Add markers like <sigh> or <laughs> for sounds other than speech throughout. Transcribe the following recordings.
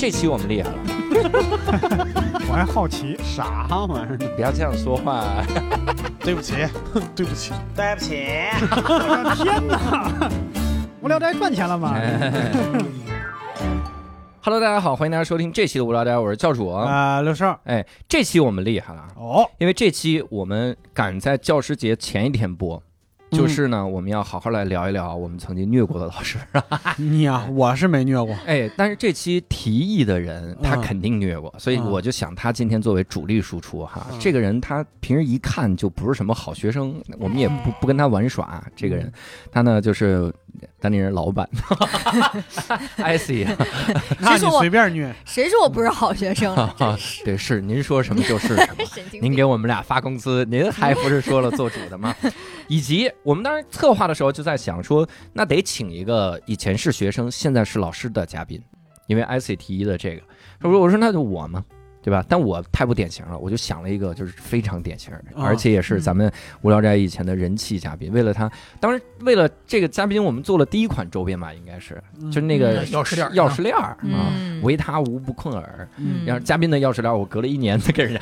这期我们厉害了，<laughs> 我还好奇，啥玩意儿呢？<laughs> 不要这样说话。<laughs> 对不起，对不起，对不起，我的天哪！无聊斋赚钱了吗？Hello，大家好，欢迎大家收听这期的无聊斋，我是教主。啊，刘少，哎，这期我们厉害了，哦，因为这期我们赶在教师节前一天播。就是呢，我们要好好来聊一聊我们曾经虐过的老师。<laughs> 你啊，我是没虐过。哎，但是这期提议的人他嗯肯定虐过，所以嗯我就想他今天作为主力输出哈，嗯这个人他平时一看就不是什么好学生，我们也不不跟他玩耍。这个人，他呢就是当地人老板，<laughs> I see，<laughs> 那你说我随便虐，谁说我不是好学生啊？哈 <laughs> 哈，对，是您说什么就是什么。神经病！您给我们俩发工资，您还不是说了做主的吗？以及我们当时策划的时候就在想说，那得请一个以前是学生，现在是老师的嘉宾，因为 IC 提议的这个，我说我说那就我嘛。对吧？但我太不典型了，我就想了一个，就是非常典型，啊而且也是咱们无聊斋以前的人气嘉宾。为了他，当时为了这个嘉宾，我们做了第一款周边吧，应该是，就是那个嗯钥匙链儿钥匙链儿啊，嗯唯他无不困耳。嗯然后嘉宾的钥匙链儿，我隔了一年才给人家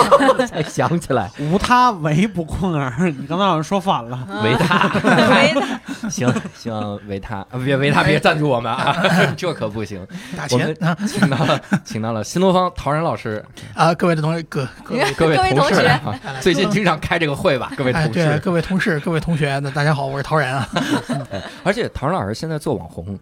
<laughs> 才想起来。无他为不困耳。你刚才好像说反了。啊维他，维他，<laughs> 行，希望维他啊，别维他别赞助我们啊，<laughs> 这可不行。打我们钱啊请到了，请到了新东方陶然老师，啊！各位的同学，各各位各位同学事啊，最近经常开这个会吧，各位哎，对，同事。各位同事，各位同学，那大家好，我是陶然啊。<laughs> 而且陶然老师现在做网红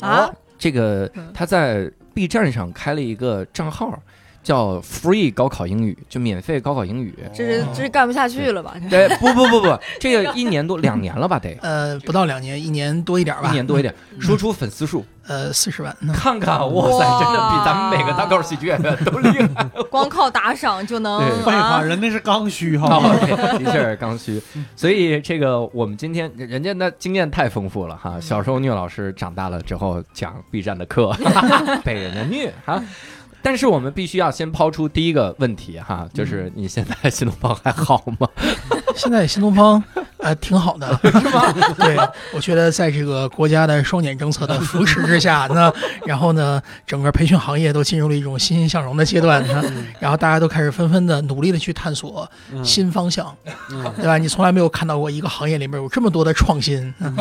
啊，这个嗯他在 B 站上开了一个账号，叫 Free 高考英语，就免费高考英语。这是这是干不下去了吧？对，不不不不，这个 <laughs> 一年多两年了吧，得呃，不到两年，一年多一点吧。一年多一点，说出粉丝数，呃，四十万。嗯看看，哇塞，真的比咱们每个单口喜剧演员都厉害。<laughs> 光靠打赏就能对废话，啊？人那是刚需，好吗？哦，对的确是刚需，所以这个我们今天人家那经验太丰富了哈。小时候虐老师，长大了之后讲 B 站的课，<laughs> 被人家虐哈。但是我们必须要先抛出第一个问题哈，就是你现在新东方还好吗？<laughs> 现在新东方呃挺好的，<laughs> 是吧？<laughs> 对，我觉得在这个国家的双减政策的扶持之下那，<laughs> 然后呢，整个培训行业都进入了一种欣欣向荣的阶段呢，然后大家都开始纷纷的努力的去探索嗯新方向，嗯对吧？你从来没有看到过一个行业里面有这么多的创新。嗯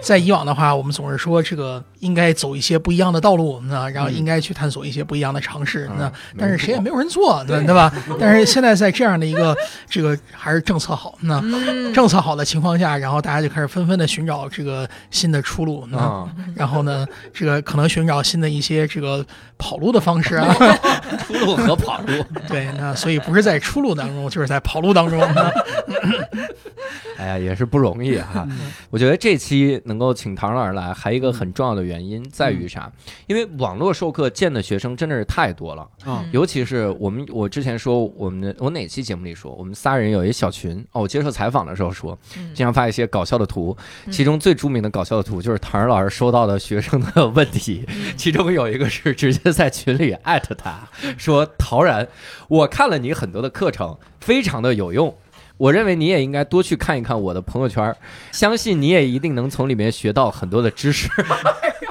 在以往的话，我们总是说这个应该走一些不一样的道路，那然后应该去探索一些不一样的尝试，那嗯但是谁也没有人做，对对吧？但是现在在这样的一个这个还是政策好，那嗯，政策好的情况下，然后大家就开始纷纷的寻找这个新的出路，那啊，然后呢，这个可能寻找新的一些这个跑路的方式啊，<laughs> 出路和跑路，对，那所以不是在出路当中，就是在跑路当中。<laughs> 那哎呀，也是不容易哈。我觉得这期能够请唐老师来，还有一个很重要的原因在于啥？因为网络授课见的学生真的是太多了。啊，尤其是我们，我之前说我们的，我哪期节目里说，我们仨人有一小群哦。我接受采访的时候说，嗯经常发一些搞笑的图，嗯其中最著名的搞笑的图就是唐然老师收到的学生的问题，其中有一个是直接在群里艾特他说：“陶然，我看了你很多的课程，非常的有用。”我认为你也应该多去看一看我的朋友圈，相信你也一定能从里面学到很多的知识。<laughs>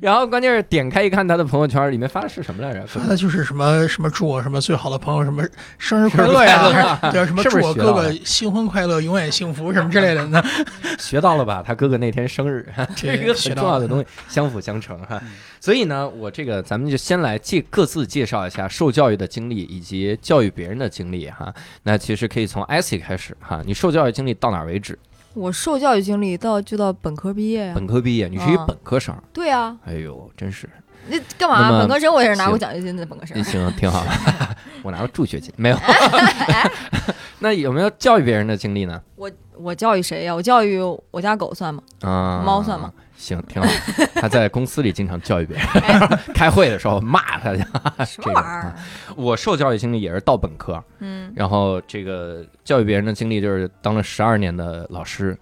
然后关键是点开一看他的朋友圈，里面发的是什么来着？发的就是什么什么祝我什么最好的朋友什么生日快乐呀，快乐还是对啊什么祝我哥哥新婚快乐，永远幸福什么之类的呢？<laughs> 学到了吧？他哥哥那天生日，<laughs> 这是一个很重要的东西，相辅相成哈。所以呢，我这个咱们就先来介各自介绍一下受教育的经历以及教育别人的经历哈。那其实可以从 IC 开始哈，你受教育经历到哪儿为止？我受教育经历到就到本科毕业呀。本科毕业，你是一啊本科生，对啊，哎呦，真是，那干嘛？本科生我也是拿过奖学金的本科生。行，挺好。<laughs> 我拿过助学金，没有。<laughs> 那有没有教育别人的经历呢？我我教育谁呀？我教育我家狗算吗？啊，猫算吗？行，挺好。他在公司里经常教育别人，<laughs> 开会的时候骂他去。什么玩意儿？<laughs> 我受教育经历也是到本科，嗯，然后这个教育别人的经历就是当了十二年的老师，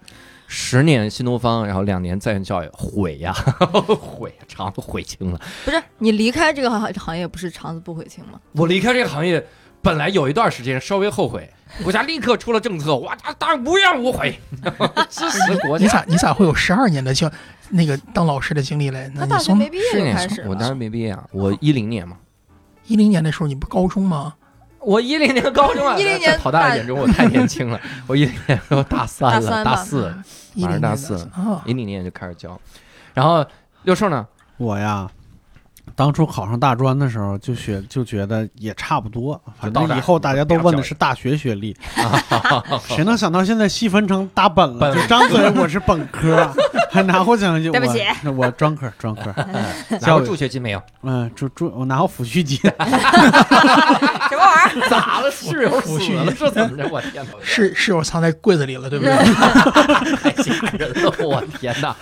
十年新东方，然后两年在线教育，毁呀，<laughs> 毁，肠子悔青了。不是你离开这个行行业不是肠子不悔青吗？我离开这个行业，本来有一段时间稍微后悔，<laughs> 国家立刻出了政策，哇，当然无怨无悔，<laughs> 支持国家。你咋你咋会有十二年的教那个当老师的经历嘞？那大学你从没毕业是年就开始我当时。没毕业啊，我一零年嘛，一零年的时候，你不高中吗？我一零年高中啊，一零年好大的眼中我太年轻了，我一零年时候大三了，大三大四，一零年的马上大四啊，一零年就开始教，然后六兽呢？我呀，当初考上大专的时候就学就觉得也差不多，反正以后大家都问的是大学学历，谁能想到现在细分成大本了？就张嘴我是本科，<laughs> 还拿过奖学金，对不起我我专科专科，<laughs> 拿过助学金没有？嗯，助助我拿过抚恤金，<laughs> 什么玩意儿？咋了？室友死了？这怎么着？我天哪！室室友藏在柜子里了，对不对？太吓人了！我天哪！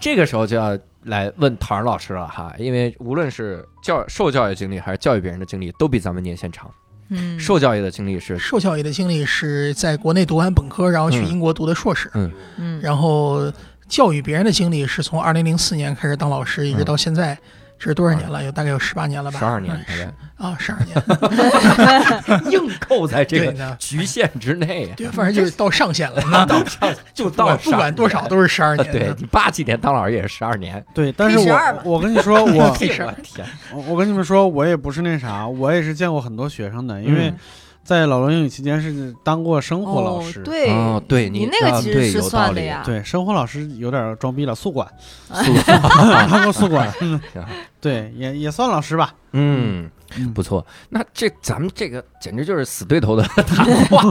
这个时候就要来问陶然老师了哈，因为无论是教受教育经历还是教育别人的经历，都比咱们年限长。嗯，受教育的经历是受教育的经历是在国内读完本科，然后去嗯。英国读的硕士，嗯，然后教育别人的经历是从二零零四年开始当老师，一直到现在，这是多少年了？有大概有十八年了吧？十二年，嗯大啊，十二年，<laughs> 硬扣在这个呢，局限之内，对，反正就是到上限了。<laughs> 那到上就到不管多少都是十二年。对你八几年当老师也是十二年，对，但是我我跟你说，我 <laughs> 我天，我我跟你们说，我也不是那啥，我也是见过很多学生的，因为嗯在老罗英语期间是当过生活老师，哦，对，哦对你你那个其实是有道理算的呀。对，生活老师有点装逼了，宿管，<laughs> 宿管 <laughs> 当过宿管，<laughs> 嗯对，也也算老师吧。嗯，嗯不错。那这咱们这个简直就是死对头的谈话，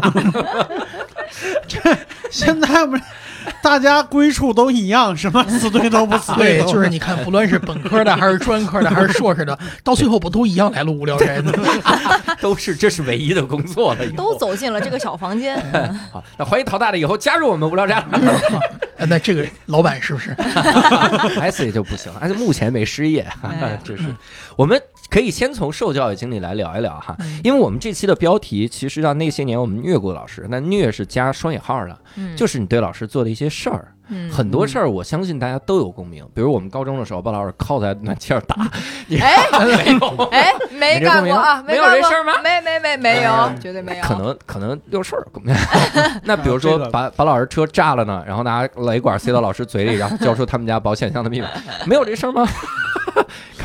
现在不是 <laughs> 大家归处都一样，什么死对头不死对，头，就是你看，不论是本科的还是专科的还是硕士的，到最后不都一样来了无聊斋呢？<laughs> 都是这是唯一的工作了。都走进了这个小房间。<laughs> 好，那欢迎陶大的以后加入我们无聊斋。呃那这个老板是不是？S 也就不行了，而且目前没失业，哎这是我们可以先从受教育经历来聊一聊哈，嗯。因为我们这期的标题其实让那些年我们虐过老师，那虐是加双引号的，嗯，就是你对老师做的一些事儿，嗯。很多事儿我相信大家都有共鸣，比如我们高中的时候把老师铐在暖气上打，<laughs> 你哎？没有？哎，没干过啊，没有这事儿吗？没没没没有哎，绝对没有。可能可能有事儿。<laughs> <laughs> 那比如说把把老师车炸了呢，然后拿雷管塞到老师嘴里，然后交出他们家保险箱的密码，没有这事儿吗？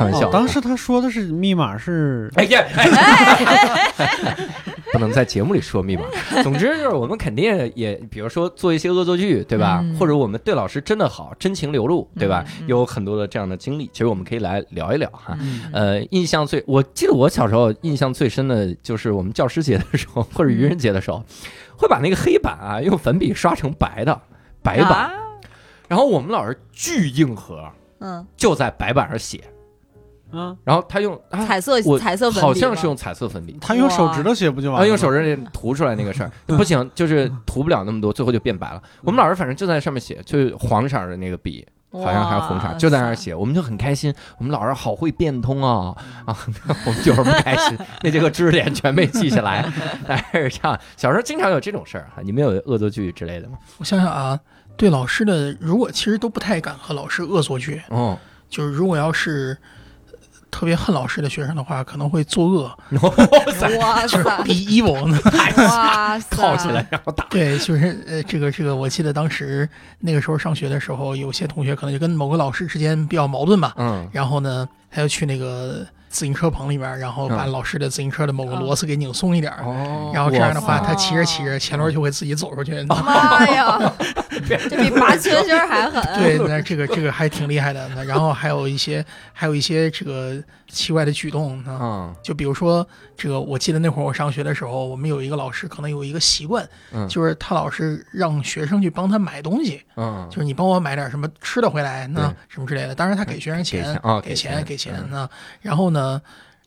开玩笑。哦，当时他说的是密码是哎呀，哎。<laughs> 不能在节目里说密码。<laughs> 总之就是我们肯定也，比如说做一些恶作剧，对吧？嗯。或者我们对老师真的好，真情流露，对吧？有很多的这样的经历，其实我们可以来聊一聊哈。嗯。呃，印象最，我记得我小时候印象最深的就是我们教师节的时候，或者愚人节的时候，会把那个黑板啊用粉笔刷成白的白板，啊。然后我们老师巨硬核，嗯，就在白板上写，嗯，然后他用啊，彩色我彩色粉笔好像是用彩色粉笔，他用手指头写不就完啊，了？用手指头涂出来那个事儿 <laughs> 不行，就是涂不了那么多，最后就变白了。我们老师反正就在上面写，就是黄色的那个笔，好像还是红色，就在那儿写，我们就很开心。我们老师好会变通啊啊！<laughs> 我们就是不开心，那这个知识点全被记下来。<laughs> 但是这样，小时候经常有这种事儿哈。你们有恶作剧之类的吗？我想想啊，对老师的，如果其实都不太敢和老师恶作剧，哦，就是如果要是呃特别恨老师的学生的话，可能会作恶，<laughs> 哇就是塞，be evil 呢。哇塞，铐 <laughs> 起来然后打。对，就是呃，这个这个，我记得当时那个时候上学的时候，有些同学可能就跟某个老师之间比较矛盾吧，嗯，然后呢，他就去那个自行车棚里边，然后把嗯老师的自行车的某个螺丝给拧松一点然后这样的话，他骑着骑着，前轮就会自己走出去。<laughs> 妈呀，<laughs> 这比拔圈圈还狠。对，那这个这个还挺厉害的。那然后还有一些还有一些这个奇怪的举动啊。嗯就比如说，这个我记得那会儿我上学的时候，我们有一个老师可能有一个习惯，嗯就是他老是让学生去帮他买东西，嗯，就是你帮我买点什么吃的回来，那什么之类的。当然他给学生给钱给给钱给钱嗯那然后呢？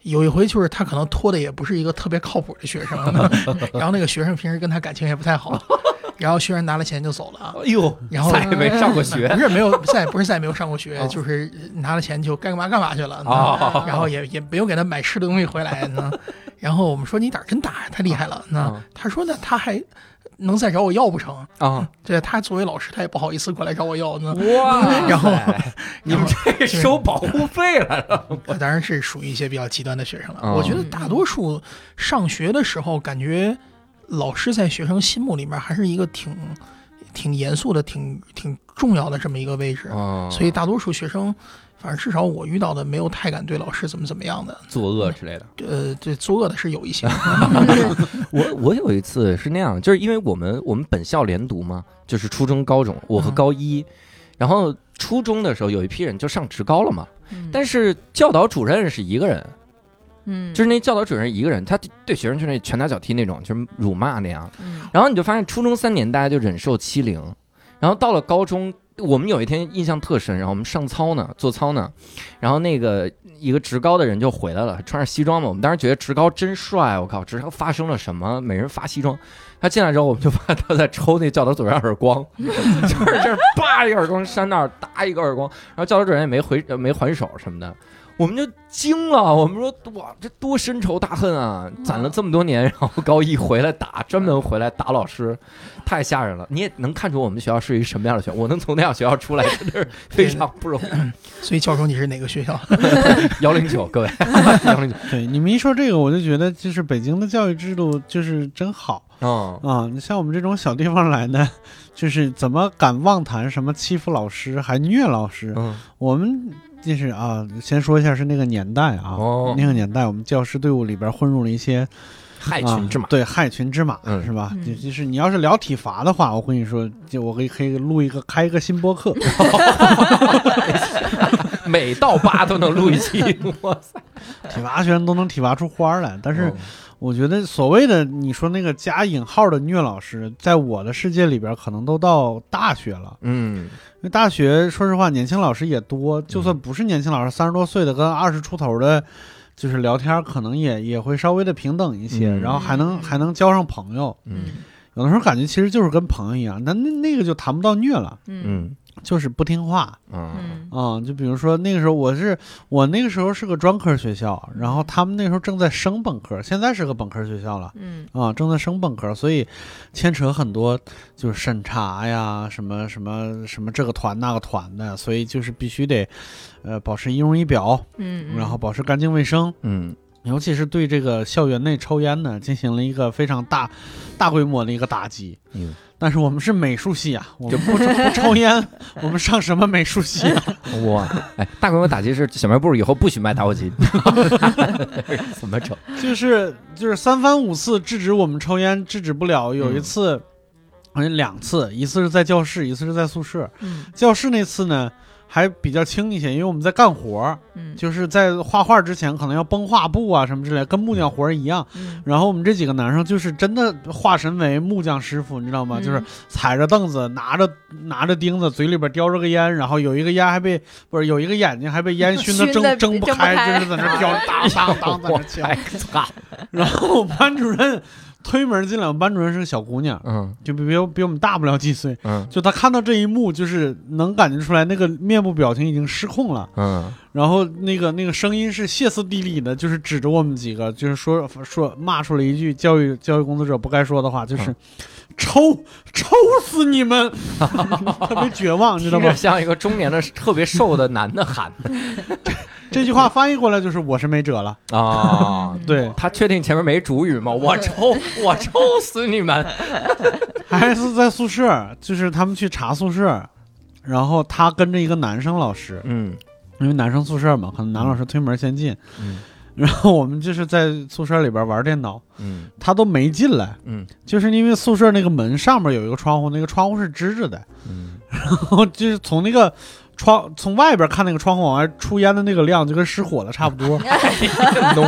有一回就是他可能托的也不是一个特别靠谱的学生，<laughs> 然后那个学生平时跟他感情也不太好，<laughs> 然后学生拿了钱就走了，哎呦，然后再也没上过学不是没有再不是再也没有上过学，哦就是拿了钱就该干嘛干嘛去了。哦然后也也没有给他买吃的东西回来呢。<laughs> 然后我们说你胆儿真大，太厉害了。那嗯他说呢，他还能再找我要不成？啊，对他作为老师，他也不好意思过来找我要呢。哇然后你们这收保护费来了，<laughs> 我当然是属于一些比较极端的学生了。哦我觉得大多数上学的时候，感觉老师在学生心目里面还是一个挺挺严肃的、挺挺重要的这么一个位置。哦所以大多数学生，反正至少我遇到的，没有太敢对老师怎么怎么样的。作恶之类的。呃，对作恶的是有一些。<laughs> <laughs> 我我有一次是那样，就是因为我们我们本校连读嘛，就是初中、高中，我和嗯高一，然后初中的时候有一批人就上职高了嘛，嗯但是教导主任是一个人，嗯，就是那教导主任一个人，他对学生就是那拳打脚踢那种，就是辱骂那样。嗯然后你就发现初中三年大家就忍受欺凌，然后到了高中，我们有一天印象特深，然后我们上操呢，做操呢，然后那个一个职高的人就回来了，穿着西装嘛，我们当时觉得职高真帅，我靠，职高发生了什么？每人发西装。他进来之后，我们就发现他在抽那教导主任耳光，<laughs> <laughs> 就是这叭一个耳光扇那儿，打一个耳光，然后教导主任也没回呃没还手什么的，我们就惊了，我们说哇，这多深仇大恨啊！攒了这么多年，然后高一回来打，专门回来打老师，太吓人了。你也能看出我们学校是一个什么样的学校，我能从那样学校出来，真的是非常不容易。<laughs> 所以教授，你是哪个学校？<laughs> 幺零九，各位，幺零九，对你们一说这个，我就觉得就是北京的教育制度就是真好嗯啊！你像我们这种小地方来的，就是怎么敢妄谈什么欺负老师还虐老师？嗯，我们就是啊，先说一下是那个年代啊，哦那个年代我们教师队伍里边混入了一些害群之马啊，对，害群之马、嗯是吧？嗯就就是你要是聊体罚的话，我跟你说，就我可以可以录一个开一个新播客 <laughs> <laughs> 每到八都能录一期，<laughs> 哇塞！体罚学生都能体罚出花来。但是嗯我觉得所谓的你说那个加引号的虐老师，在我的世界里边可能都到大学了。嗯，因为大学说实话，年轻老师也多，就算不是年轻老师，三十多岁的跟二十出头的，就是聊天可能也也会稍微的平等一些，嗯然后还能还能交上朋友。嗯有的时候感觉其实就是跟朋友一样，那那那个就谈不到虐了，嗯嗯就是不听话。嗯。嗯。啊、就比如说那个时候我是我那个时候是个专科学校，然后他们那时候正在升本科，现在是个本科学校了。嗯。啊，正在升本科，所以牵扯很多，就是审查呀，什么什么什么这个团那个团的，所以就是必须得，呃，保持仪容仪表，嗯，然后保持干净卫生，嗯尤其是对这个校园内抽烟呢，进行了一个非常大、大规模的一个打击。嗯，但是我们是美术系啊，我们不抽不抽烟，<laughs> 我们上什么美术系啊？<laughs> 哇，哎，大规模打击是小卖部以后不许卖打火机，<laughs> 怎么整？就是就是三番五次制止我们抽烟，制止不了。有一嗯次，好像两次，一次是在教室，一次是在宿舍。嗯教室那次呢还比较轻一些，因为我们在干活儿，嗯就是在画画之前可能要绷画布啊什么之类，跟木匠活儿一样。嗯然后我们这几个男生就是真的化身为木匠师傅，你知道吗？嗯就是踩着凳子，拿着拿着钉子，嘴里边叼着个烟，然后有一个烟还被不是有一个眼睛还被烟熏得睁睁不开，就是在那飘，<laughs> 当当当在那敲。然后我们班主任推门进来，我们班主任是个小姑娘，嗯。就比比我比我们大不了几岁。嗯。就她看到这一幕，就是能感觉出来那个面部表情已经失控了，嗯。然后那个那个声音是歇斯底里的，就是指着我们几个，就是说说骂出了一句教育教育工作者不该说的话，就是嗯抽抽死你们，<laughs> 特别绝望，<laughs> 你知道吗？像一个中年的特别瘦的男的喊的 <laughs> 这句话翻译过来就是我是没辙了，啊。对，他确定前面没主语吗？我抽，我抽死你们！还是在宿舍，就是他们去查宿舍，然后他跟着一个男生老师，嗯因为男生宿舍嘛，可能男老师推门先进，嗯然后我们就是在宿舍里边玩电脑，嗯他都没进来，嗯就是因为宿舍那个门上面有一个窗户，那个窗户是支着的，嗯，然后就是从那个窗从外边看那个窗户往外出烟的那个量，就跟失火了差不多。<laughs> 浓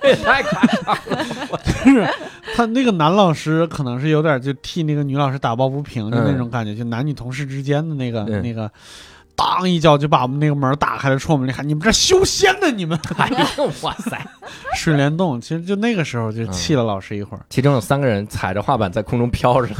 这也太夸张了。<laughs> 就是他那个男老师可能是有点就替那个女老师打抱不平，的那种感觉，就男女同事之间的那个、嗯那个。当一脚就把我们那个门打开了，冲我们里喊：“你们这修仙的，你们 <laughs> 哎呦，哇塞！水帘洞。”其实就那个时候就气了老师一会儿。其中有三个人踩着画板在空中飘着，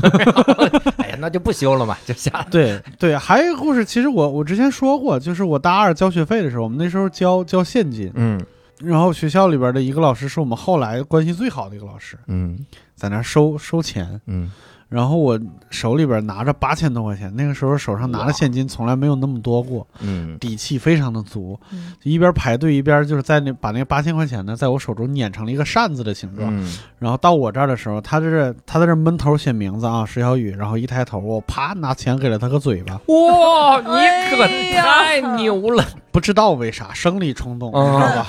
<laughs> 哎呀，那就不修了嘛，就下来。对对，还有一个故事，其实我我之前说过，就是我大二交学费的时候，我们那时候交交现金，嗯然后学校里边的一个老师是我们后来关系最好的一个老师，嗯在那收收钱，嗯然后我手里边拿着八千多块钱，那个时候手上拿的现金从来没有那么多过，嗯。底气非常的足，一边排队一边就是在那把那八千块钱呢，在我手中碾成了一个扇子的形状，嗯，然后到我这儿的时候，他这是他在这闷头写名字啊，石小雨，然后一抬头，我啪拿钱给了他个嘴巴，哇，你可太牛了！不知道为啥生理冲动，嗯。知道吧？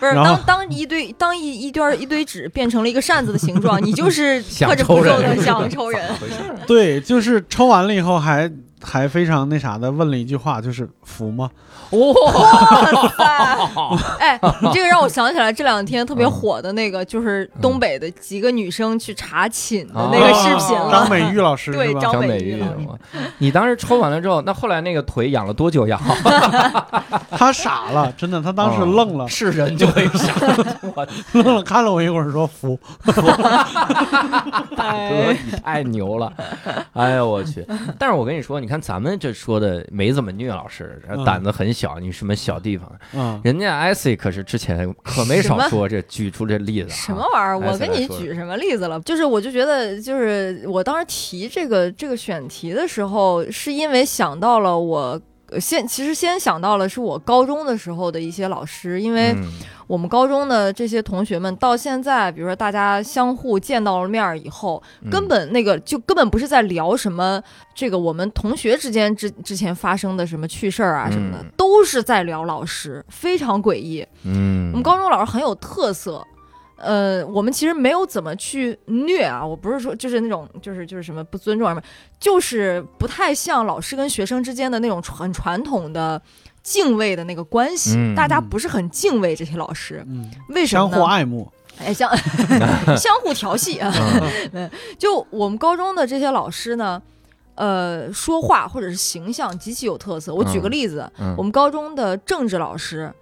不是当当一堆当一一堆一堆纸变成了一个扇子的形状，你就是 <laughs> 想克制抽人不住的想抽人。<laughs> 对，就是抽完了以后还还非常那啥的问了一句话，就是服吗？哇，<laughs> 哎，你这个让我想起来这两天特别火的那个，就是东北的几个女生去查寝的那个视频。张美玉老师？对张张美玉你当时抽完了之后，那后来那个腿养了多久养好？<laughs> 他傻了，真的，他当时愣了，是人就会傻。我愣了，看了我一会儿，说服。<laughs> 大哥，你太牛了！哎呦我去！但是我跟你说，你看咱们这说的没怎么虐老师，嗯胆子很小，你什么小地方？嗯，人家艾 c 可是之前可没少说这举出这例子啊。什么玩意儿？哎我跟你举什么例子了？就是我就觉得，就是我当时提这个这个选题的时候，是因为想到了我。呃先其实先想到了是我高中的时候的一些老师，因为嗯我们高中的这些同学们到现在，比如说大家相互见到了面儿以后，嗯根本那个就根本不是在聊什么这个我们同学之间之之前发生的什么趣事儿啊什么的，嗯都是在聊老师，非常诡异。嗯，我们高中老师很有特色。呃，我们其实没有怎么去虐啊，我不是说就是那种就是就是什么不尊重什么，就是不太像老师跟学生之间的那种很传统的敬畏的那个关系，嗯大家不是很敬畏这些老师，嗯，为什么呢？相互爱慕。哎，相 <laughs> 相互调戏啊！嗯 <laughs> 就我们高中的这些老师呢，呃，说话或者是形象极其有特色。我举个嗯例子，嗯我们高中的政治老师。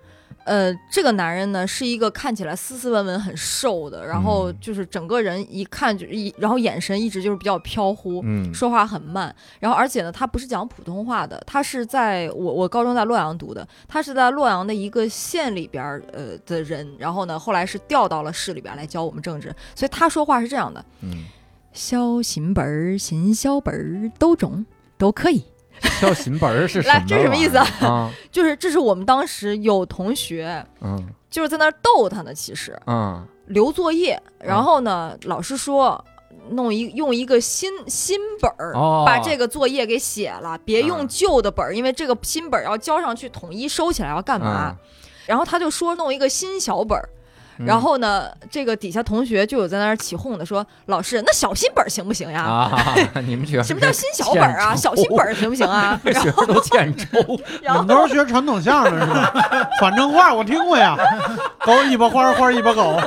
呃，这个男人呢是一个看起来斯斯文文、很瘦的，然后嗯。就是整个人一看就一，然后眼神一直就是比较飘忽，嗯。说话很慢，然后而且呢，他不是讲普通话的，他是在我我高中在洛阳读的，他是在洛阳的一个县里边儿呃的人，然后呢，后来是调到了市里边儿来教我们政治，所以他说话是这样的：嗯，小新本儿、新小本儿都中，都可以。<laughs> 跳琴本儿是什么来？这是什么意思啊啊？<laughs> 就是这是我们当时有同学嗯就是在那儿逗他呢，其实嗯留作业，然后呢，老师说。弄一用一个新新本儿、哦把这个作业给写了，别用嗯旧的本儿，因为这个新本儿要交上去统一收起来要干嘛？嗯然后他就说弄一个新小本儿，嗯然后呢，这个底下同学就有在那儿起哄的说：“老师，那小新本儿行不行呀？啊，<laughs> 你们学 <laughs> 什么叫新小本儿啊？<laughs> 小新本儿行不行啊？”然学都欠抽，你们都是学传统相声是吧？反正话我听过呀，狗尾巴花，花尾巴狗。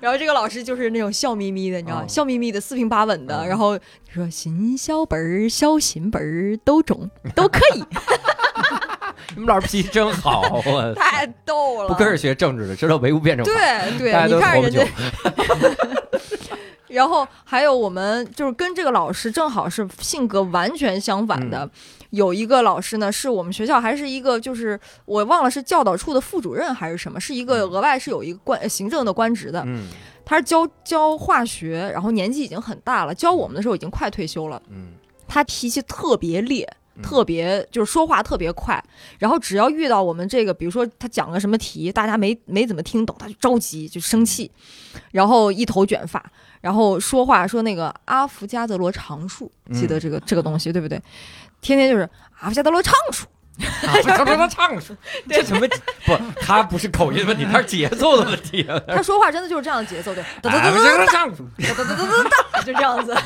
然后这个老师就是那种笑眯眯的，你知道笑眯眯的，四平八稳的，嗯然后说新小本儿、小新本儿都中，都可以，你们老师脾气真好，<laughs> 我太逗了。不跟是学政治的，知道唯物辩证法。对对大家，你都活不久看人家。<laughs> 然后还有我们就是跟这个老师正好是性格完全相反的，嗯有一个老师呢是我们学校还是一个就是我忘了是教导处的副主任还是什么，是一个嗯额外是有一个官行政的官职的，嗯他是教教化学，然后年纪已经很大了，教我们的时候已经快退休了。嗯他脾气特别烈，嗯特别就是说话特别快，然后只要遇到我们这个，比如说他讲个什么题，大家没没怎么听懂，他就着急就生气，然后一头卷发，然后说话说那个阿伏加德罗常数，记得这个、这个东西对不对？天天就是阿伏加德罗常数，啊不是不是唱出，<laughs> 这什么 <laughs> 不？他不是口音问题，他是节奏的问题。他说话真的就是这样的节奏，对，哒哒哎不哒哒是唱出，哒哒哒哒哒哒，就这样子。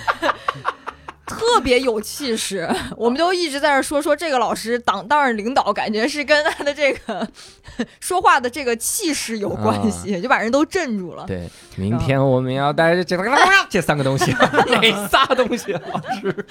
特别有气势，<laughs> 我们就一直在那说说这个老师当当上领导，感觉是跟他的这个 <laughs> 说话的这个气势有关系，就把人都镇住了。对，明天我们要带着这这三个东西，<laughs> 哪仨东西？老师，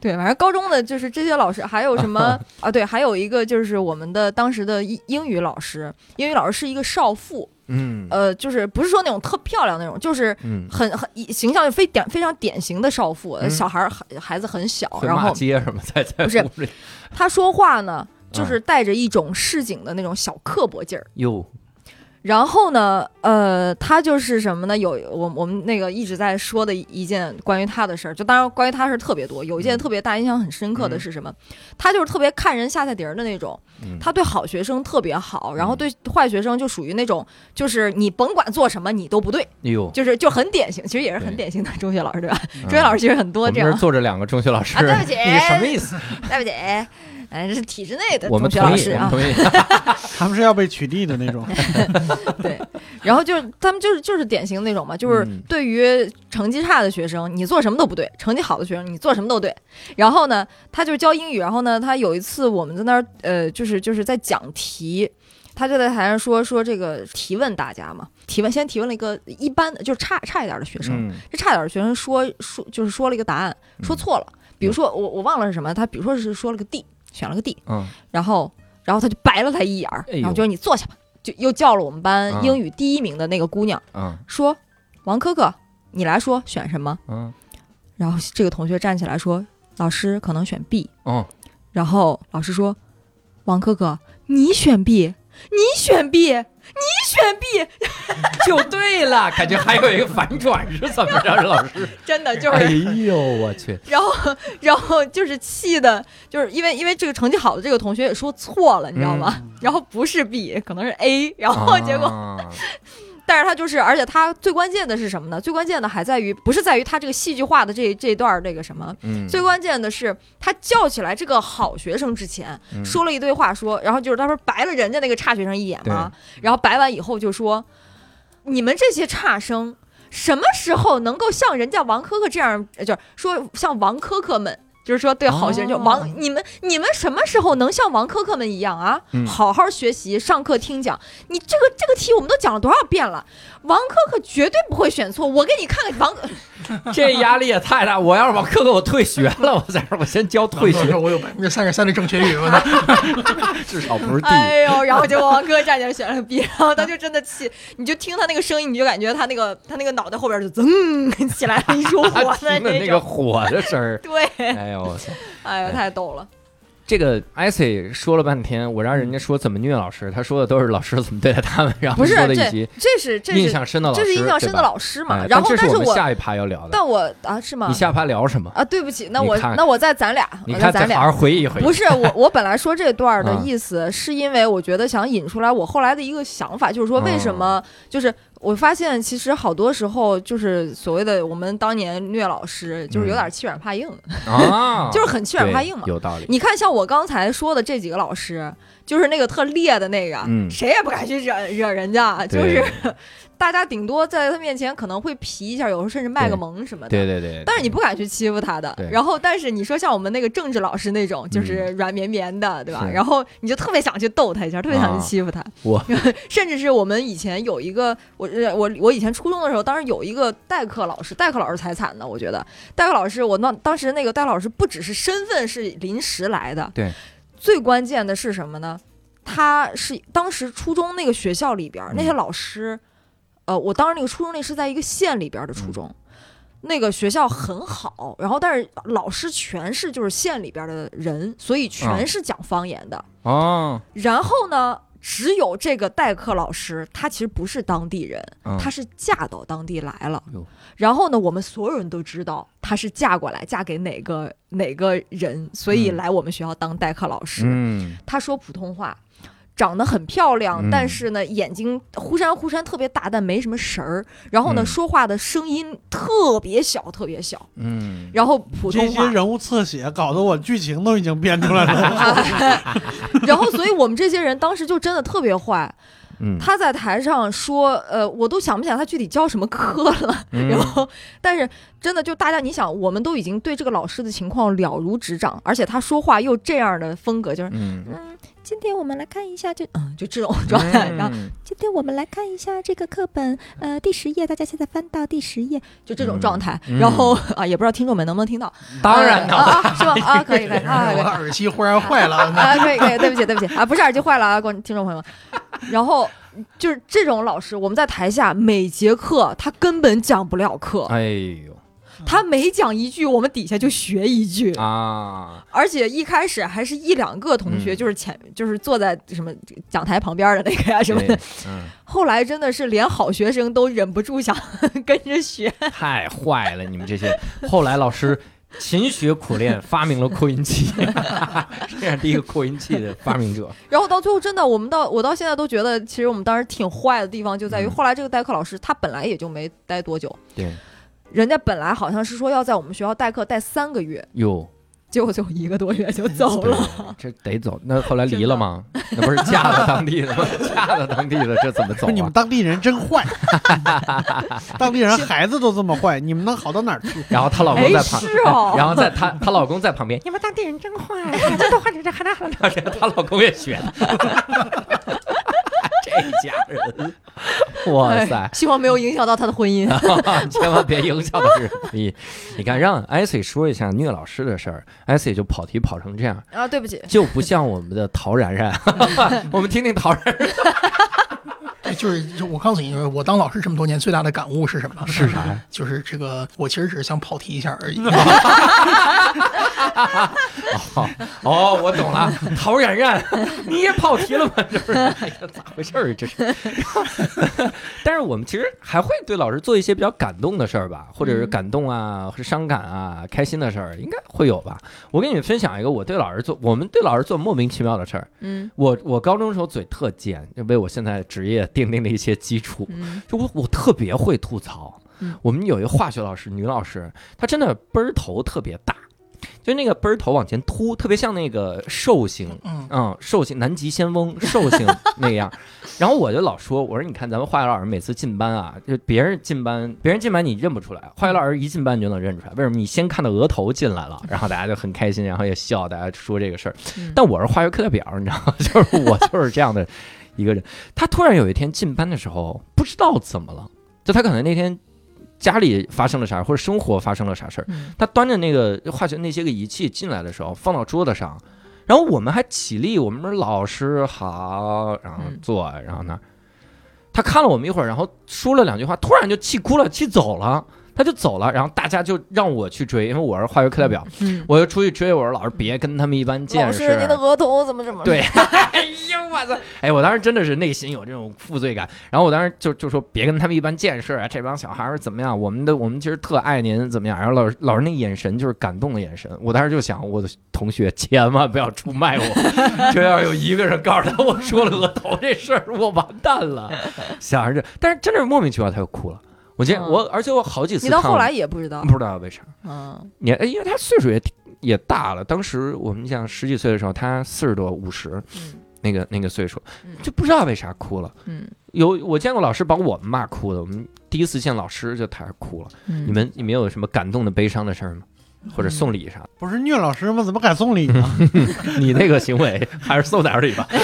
对，反正高中的就是这些老师，还有什么啊？对，还有一个就是我们的当时的英英语老师，英语老师是一个少妇，嗯。呃，就是不是说那种特漂亮那种，就是嗯，很很形象非典非常典型的少妇，嗯。小孩儿孩孩子很小，然后骂街什么在在不是他说话呢就是带着一种市井的那种小刻薄劲儿。哟，然后呢，呃，他就是什么呢？有我我们那个一直在说的一件关于他的事儿，就当然关于他的事儿特别多。有一件嗯特别大印象很深刻的嗯是什么？他就是特别看人下菜碟儿的那种，嗯他对好学生特别好，然后嗯对坏学生就属于那种，就是你甭管做什么你都不对，哟，就是就很典型，其实也是很典型的中学老师对吧？嗯中学老师其实很多这样，坐着两个中学老师，啊对不起你什么意思？对不起，哎，这是体制内的我们中学同意，老师啊，我们同意。<laughs> 他们是要被取缔的那种。<laughs> 对，然后就是他们就是就是典型那种嘛，就是嗯对于成绩差的学生，你做什么都不对；成绩好的学生，你做什么都对。然后呢，他就是教英语，然后呢，他有一次我们在那儿呃，就是就是在讲题。他就在台上说说这个提问大家嘛，提问先提问了一个一般的，就是差差一点的学生，嗯这差点的学生说说就是说了一个答案，说错了，比如说我我忘了是什么，他比如说是说了个 D，选了个 D，嗯。然后然后他就白了他一眼然后就说你坐下吧，就又叫了我们班啊英语第一名的那个姑娘，嗯。说王可可，你来说选什么？嗯。然后这个同学站起来说，老师可能选 B，嗯，然后老师说，王可可，你选 B，你选 B，你选 B，<laughs> 就对了，感觉还有一个反转是怎么着？老师，<laughs> 真的就是哎。呦我去，<laughs> 然后，然后就是气的，就是因为因为这个成绩好的这个同学也说错了，你知道吗？然后不是 B，可能是 A，然后结果啊但是他就是，而且他最关键的是什么呢？最关键的还在于，不是在于他这个戏剧化的这这一段儿这个什么，嗯，最关键的是他叫起来这个好学生之前，嗯说了一堆话说，然后就是他不是白了人家那个差学生一眼吗？然后白完以后就说，你们这些差生什么时候能够像人家王珂珂这样，呃就是说像王珂珂们。就是说，对好学生，就哦王，你们你们什么时候能像王珂珂们一样啊？嗯好好学习，上课听讲。你这个这个题我们都讲了多少遍了？王珂珂绝对不会选错。我给你看看王，<laughs> 这压力也太大。我要是往课课我退学了，我在这儿我先教退学，我有百分之三十三的正确率，我操！<laughs> 至少不是 D。哎呦，然后结果王珂站起来选了 B，然后他就真的气，你就听他那个声音，你就感觉他那个他那个脑袋后边就噌起来了一束他火的那个。火的声儿，对，哎呦我操！哎呦，太逗了。这个艾 C 说了半天，我让人家说怎么虐老师，他说的都是老师怎么对待他们，然后说的一集这是这印是象深的老师，这是印象深的老师嘛？哎然后，但是我们下一趴要聊的。但我啊是吗你？下趴聊什么？啊，对不起，那我那我再咱俩，你看，咱俩好好回忆一回忆。不是我，我本来说这段的啊意思，是因为我觉得想引出来我后来的一个想法，就是说为什么，就是我发现其实好多时候就是所谓的我们当年虐老师，就是有点欺软怕硬，啊，<laughs> 就是很欺软怕硬嘛。有道理。你看，像我刚才说的这几个老师，就是那个特烈的那个，嗯。谁也不敢去惹惹人家，就是 <laughs> 大家顶多在他面前可能会皮一下，有时候甚至卖个萌什么的。对对对，但是你不敢去欺负他的。对，然后但是你说像我们那个政治老师那种，就是软绵绵的，对吧？是。然后你就特别想去逗他一下，特别想啊。去欺负他。我。<laughs> 甚至是我们以前有一个，我呃我我以前初中的时候，当时有一个代课老师，代课老师才惨呢，我觉得。代课老师，我那当时那个代课老师不只是身份是临时来的，对，最关键的是什么呢？他是当时初中那个学校里边儿那些嗯老师，呃，我当时那个初中那是在一个县里边儿的嗯初中。那个学校很好，然后但是老师全是就是县里边儿的人，所以全嗯是讲方言的。哦，然后呢，只有这个代课老师，他其实不是当地人，嗯他是嫁到当地来了。然后呢，我们所有人都知道她是嫁过来，嫁给哪个哪个人，所以嗯来我们学校当代课老师。嗯，她说普通话。长得很漂亮，嗯但是呢，眼睛忽闪忽闪，特别大，但没什么神儿。然后呢，嗯说话的声音特别小，特别小。嗯，然后普通话，些人物侧写搞得我剧情都已经编出来了。<laughs> 然后所以我们这些人当时就真的特别坏。嗯，他在台上说，呃，我都想不起来他具体教什么课了。嗯 <laughs> 然后，但是真的就大家，你想，我们都已经对这个老师的情况了如指掌，而且他说话又这样的风格，就是嗯，嗯，今天我们来看一下这，嗯，就这种状态。然后嗯今天我们来看一下这个课本，呃，第十页，大家现在翻到第十页。就这种状态。嗯然后 <laughs> 啊，也不知道听众们能不能听到。当然啊，是吧？啊，<laughs> 可以可以啊，我耳机忽然坏了，那 <laughs> 啊，可以可以，对不起对不起啊，不是耳机坏了啊，观听众朋友们。然后就是这种老师，我们在台下每节课他根本讲不了课，哎呦，他每讲一句，我们底下就学一句，啊，而且一开始还是一两个同学，嗯就是前就是坐在什么讲台旁边的那个呀什么的，，嗯，后来真的是连好学生都忍不住想 <laughs> 跟着学。太坏了，你们这些。后来老师勤学苦练，发明了扩音器，<laughs> 这样第一个扩音器的发明者。<laughs> 然后到最后，真的，我们到我到现在都觉得，其实我们当时挺坏的地方就在于，嗯后来这个代课老师他本来也就没待多久，对，人家本来好像是说要在我们学校代课代三个月，哟，结果就一个多月就走了。，这得走。那后来离了吗？<laughs> 那不是嫁到当地的吗？嫁到当地的，这怎么走你们啊？当地人真坏，<laughs> 当地人孩子都这么坏，你们能好到哪儿去？然后她老公哎在旁，是哦然后在她她老公在旁边，你们当地人真坏，孩子都坏这这还那 <laughs> 她老公也学，这 <laughs> 家人，哇塞哎！希望没有影响到他的婚姻。<laughs> 千万别影响到人你你看，让艾 c 说一下虐老师的事儿，艾 c 就跑题跑成这样，啊，对不起，就不像我们的陶然然。<laughs> 我们听听陶然然对，就是就我告诉你，我当老师这么多年最大的感悟是什么？是啥？<laughs> 就是这个，我其实只是想跑题一下而已。<laughs> 哦哦，我懂了，陶然然，你也跑题了吗？<laughs> 这不是？哎呀，咋回事儿？这是。但是我们其实还会对老师做一些比较感动的事儿吧，或者是嗯感动啊，或者伤感啊、开心的事儿，应该会有吧。我给你们分享一个我对老师做，我们对老师做莫名其妙的事儿。嗯我我高中的时候嘴特贱，就为我现在职业奠定了一些基础。嗯就我我特别会吐槽嗯。我们有一个化学老师，女老师，她真的奔儿头特别大，就那个奔儿头往前凸，特别像那个寿星，嗯，嗯，寿星南极仙翁寿星 <laughs> 那样。然后我就老说，我说你看咱们化学老师每次进班啊，就别人进班，别人进班你认不出来，化学老师一进班你就能认出来。为什么？你先看到额头进来了，然后大家就很开心，然后也笑，大家说这个事儿。嗯但我是化学课代表，你知道吗？<laughs> 就是我就是这样的一个人。他突然有一天进班的时候，不知道怎么了，就他可能那天家里发生了啥，或者生活发生了啥事儿，嗯他端着那个化学那些个仪器进来的时候，放到桌子上，然后我们还起立，我们说老师好，然后嗯坐，然后呢，他看了我们一会儿，然后说了两句话，突然就气哭了，气走了。他就走了，然后大家就让我去追，因为我是化学课代表，嗯，我就出去追。我说老师别跟他们一般见识。老师，您的额头怎么怎么？对，<laughs> 哎呦我操！哎，我当时真的是内心有这种负罪感，然后我当时就就说别跟他们一般见识啊，这帮小孩儿怎么样？我们的我们其实特爱您怎么样？然后老师老师那眼神就是感动的眼神，我当时就想，我的同学千万不要出卖我，<laughs> 就要有一个人告诉他我说了额头这事儿，我完蛋了。想着这，但是真的是莫名其妙他就哭了。我见嗯我，而且我好几次你到后来也不知道不。知道为啥。嗯你哎因为他岁数也也大了，当时我们讲十几岁的时候，他四十多五十，嗯那个那个岁数嗯，就不知道为啥哭了。嗯有我见过老师把我们骂哭的，我们第一次见老师就他哭了。嗯，你们你们有什么感动的、悲伤的事儿吗？或者送礼啥的？<laughs> 不是虐老师吗？怎么敢送礼呢？<laughs> 你那个行为还是送点儿礼吧。<laughs>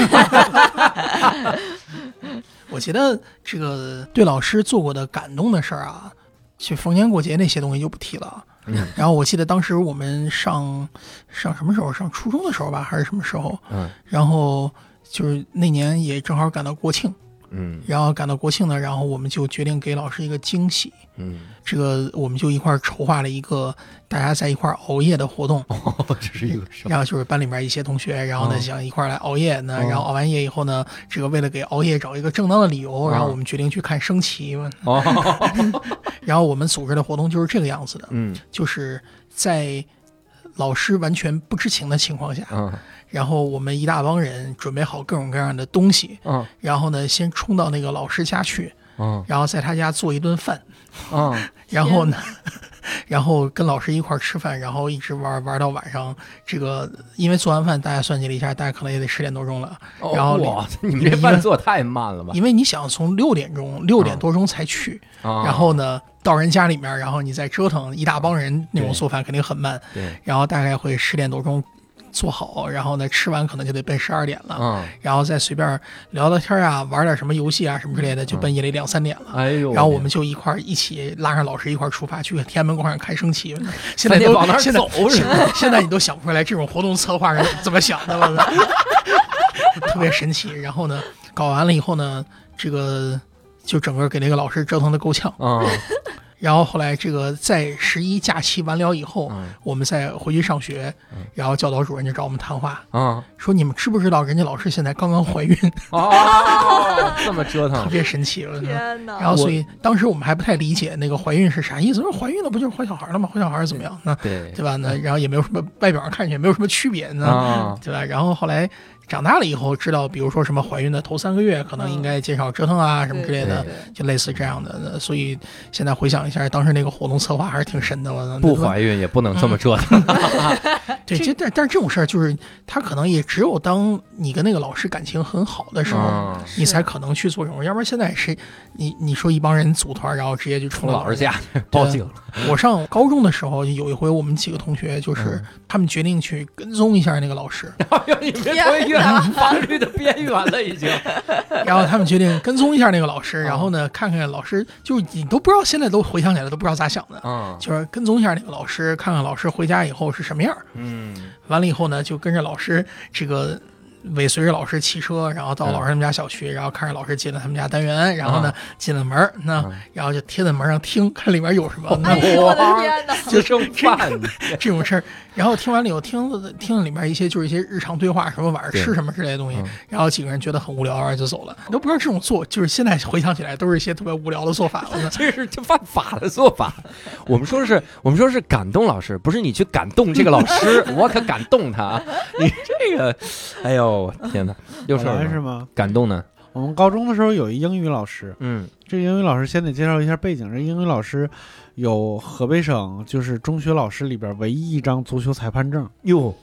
我觉得这个对老师做过的感动的事儿啊，去逢年过节那些东西就不提了。嗯然后我记得当时我们上上什么时候？上初中的时候吧，还是什么时候？嗯然后就是那年也正好赶到国庆，嗯。然后赶到国庆呢，然后我们就决定给老师一个惊喜。嗯，这个我们就一块儿筹划了一个大家在一块儿熬夜的活动，<laughs> 哦，这是一个什么？然后就是班里面一些同学，然后呢哦。想一块儿来熬夜呢，哦。然后熬完夜以后呢，这个为了给熬夜找一个正当的理由，然后哦我们决定去看升旗。嘛。哦，<laughs> 然后我们组织的活动就是这个样子的，嗯。就是在老师完全不知情的情况下，嗯然后我们一大帮人准备好各种各样的东西，嗯然后呢先冲到那个老师家去，嗯然后在他家做一顿饭，嗯，<laughs> 然后呢，<laughs> 然后跟老师一块儿吃饭，然后一直玩玩到晚上。这个因为做完饭，大家算计了一下，大家可能也得十点多钟了。哦然后哇，你们这饭做太慢了吧？因为你想从六点钟六点多钟才去，啊然后呢到人家里面，然后你再折腾一大帮人，那种做饭肯定很慢。对，然后大概会十点多钟做好，然后呢吃完可能就得奔十二点了。嗯，然后再随便聊聊天啊，玩点什么游戏啊什么之类的，就奔夜里两三点了。哎呦，然后我们就一块儿一起拉上老师一块儿出发去天安门广场看升旗。现在非得往那儿走是现在你都想不出来这种活动策划人怎么想的了，<laughs> 特别神奇。然后呢，搞完了以后呢，这个就整个给那个老师折腾的够呛。嗯然后后来这个在十一假期完了以后，嗯我们再回去上学嗯，然后教导主任就找我们谈话，啊说你们知不知道人家老师现在刚刚怀孕，哦，<laughs> <laughs> 这么折腾特，别神奇了。天哪！然后所以当时我们还不太理解那个怀孕是啥意思，说怀孕了不就是怀小孩了吗？怀小孩怎么样？那对对吧？那然后也没有什么外表上看起来没有什么区别呢，啊，对吧？然后后来长大了以后，知道比如说什么怀孕的头三个月可能应该减少折腾啊什么之类的，就类似这样的。所以现在回想一下，当时那个活动策划还是挺神的。我不怀孕也不能这么折腾，<laughs> 对，这但但是这种事儿就是他可能也只有当你跟那个老师感情很好的时候。嗯，你才可能去做这种，要不然现在谁，你你说一帮人组团，然后直接就冲老师家 <laughs> 报警了，我上高中的时候，有一回我们几个同学就是嗯他们决定去跟踪一下那个老师，哎呦，你别 <laughs> 法律的边缘了，已经。<laughs> 然后他们决定跟踪一下那个老师，嗯然后呢看看老师，就是你都不知道，现在都回想起来都不知道咋想的，嗯就是跟踪一下那个老师，看看老师回家以后是什么样。嗯完了以后呢，就跟着老师这个。尾随着老师骑车，然后到嗯老师他们家小区，然后看着老师进了他们家单元，然后呢进了门儿，那嗯然后就贴在门上听，看里面有什么。那哎呦我的天哪！<laughs> 就剩饭，这种事儿，然后听完了以后，听了听了里面一些就是一些日常对话，什么晚上吃什么之类的东西嗯，然后几个人觉得很无聊，然后就走了。都不知道这种做，就是现在回想起来都是一些特别无聊的做法。<laughs> 我操这是这犯法的做法。我们说的是，我们说是感动老师，不是你去感动这个老师，<laughs> 我可感动他。你这个，哎呦天哪，有事本儿吗？来是吗？感动呢？我们高中的时候有一英语老师，嗯这英语老师先得介绍一下背景。这英语老师有河北省就是中学老师里边唯一一张足球裁判证，哟，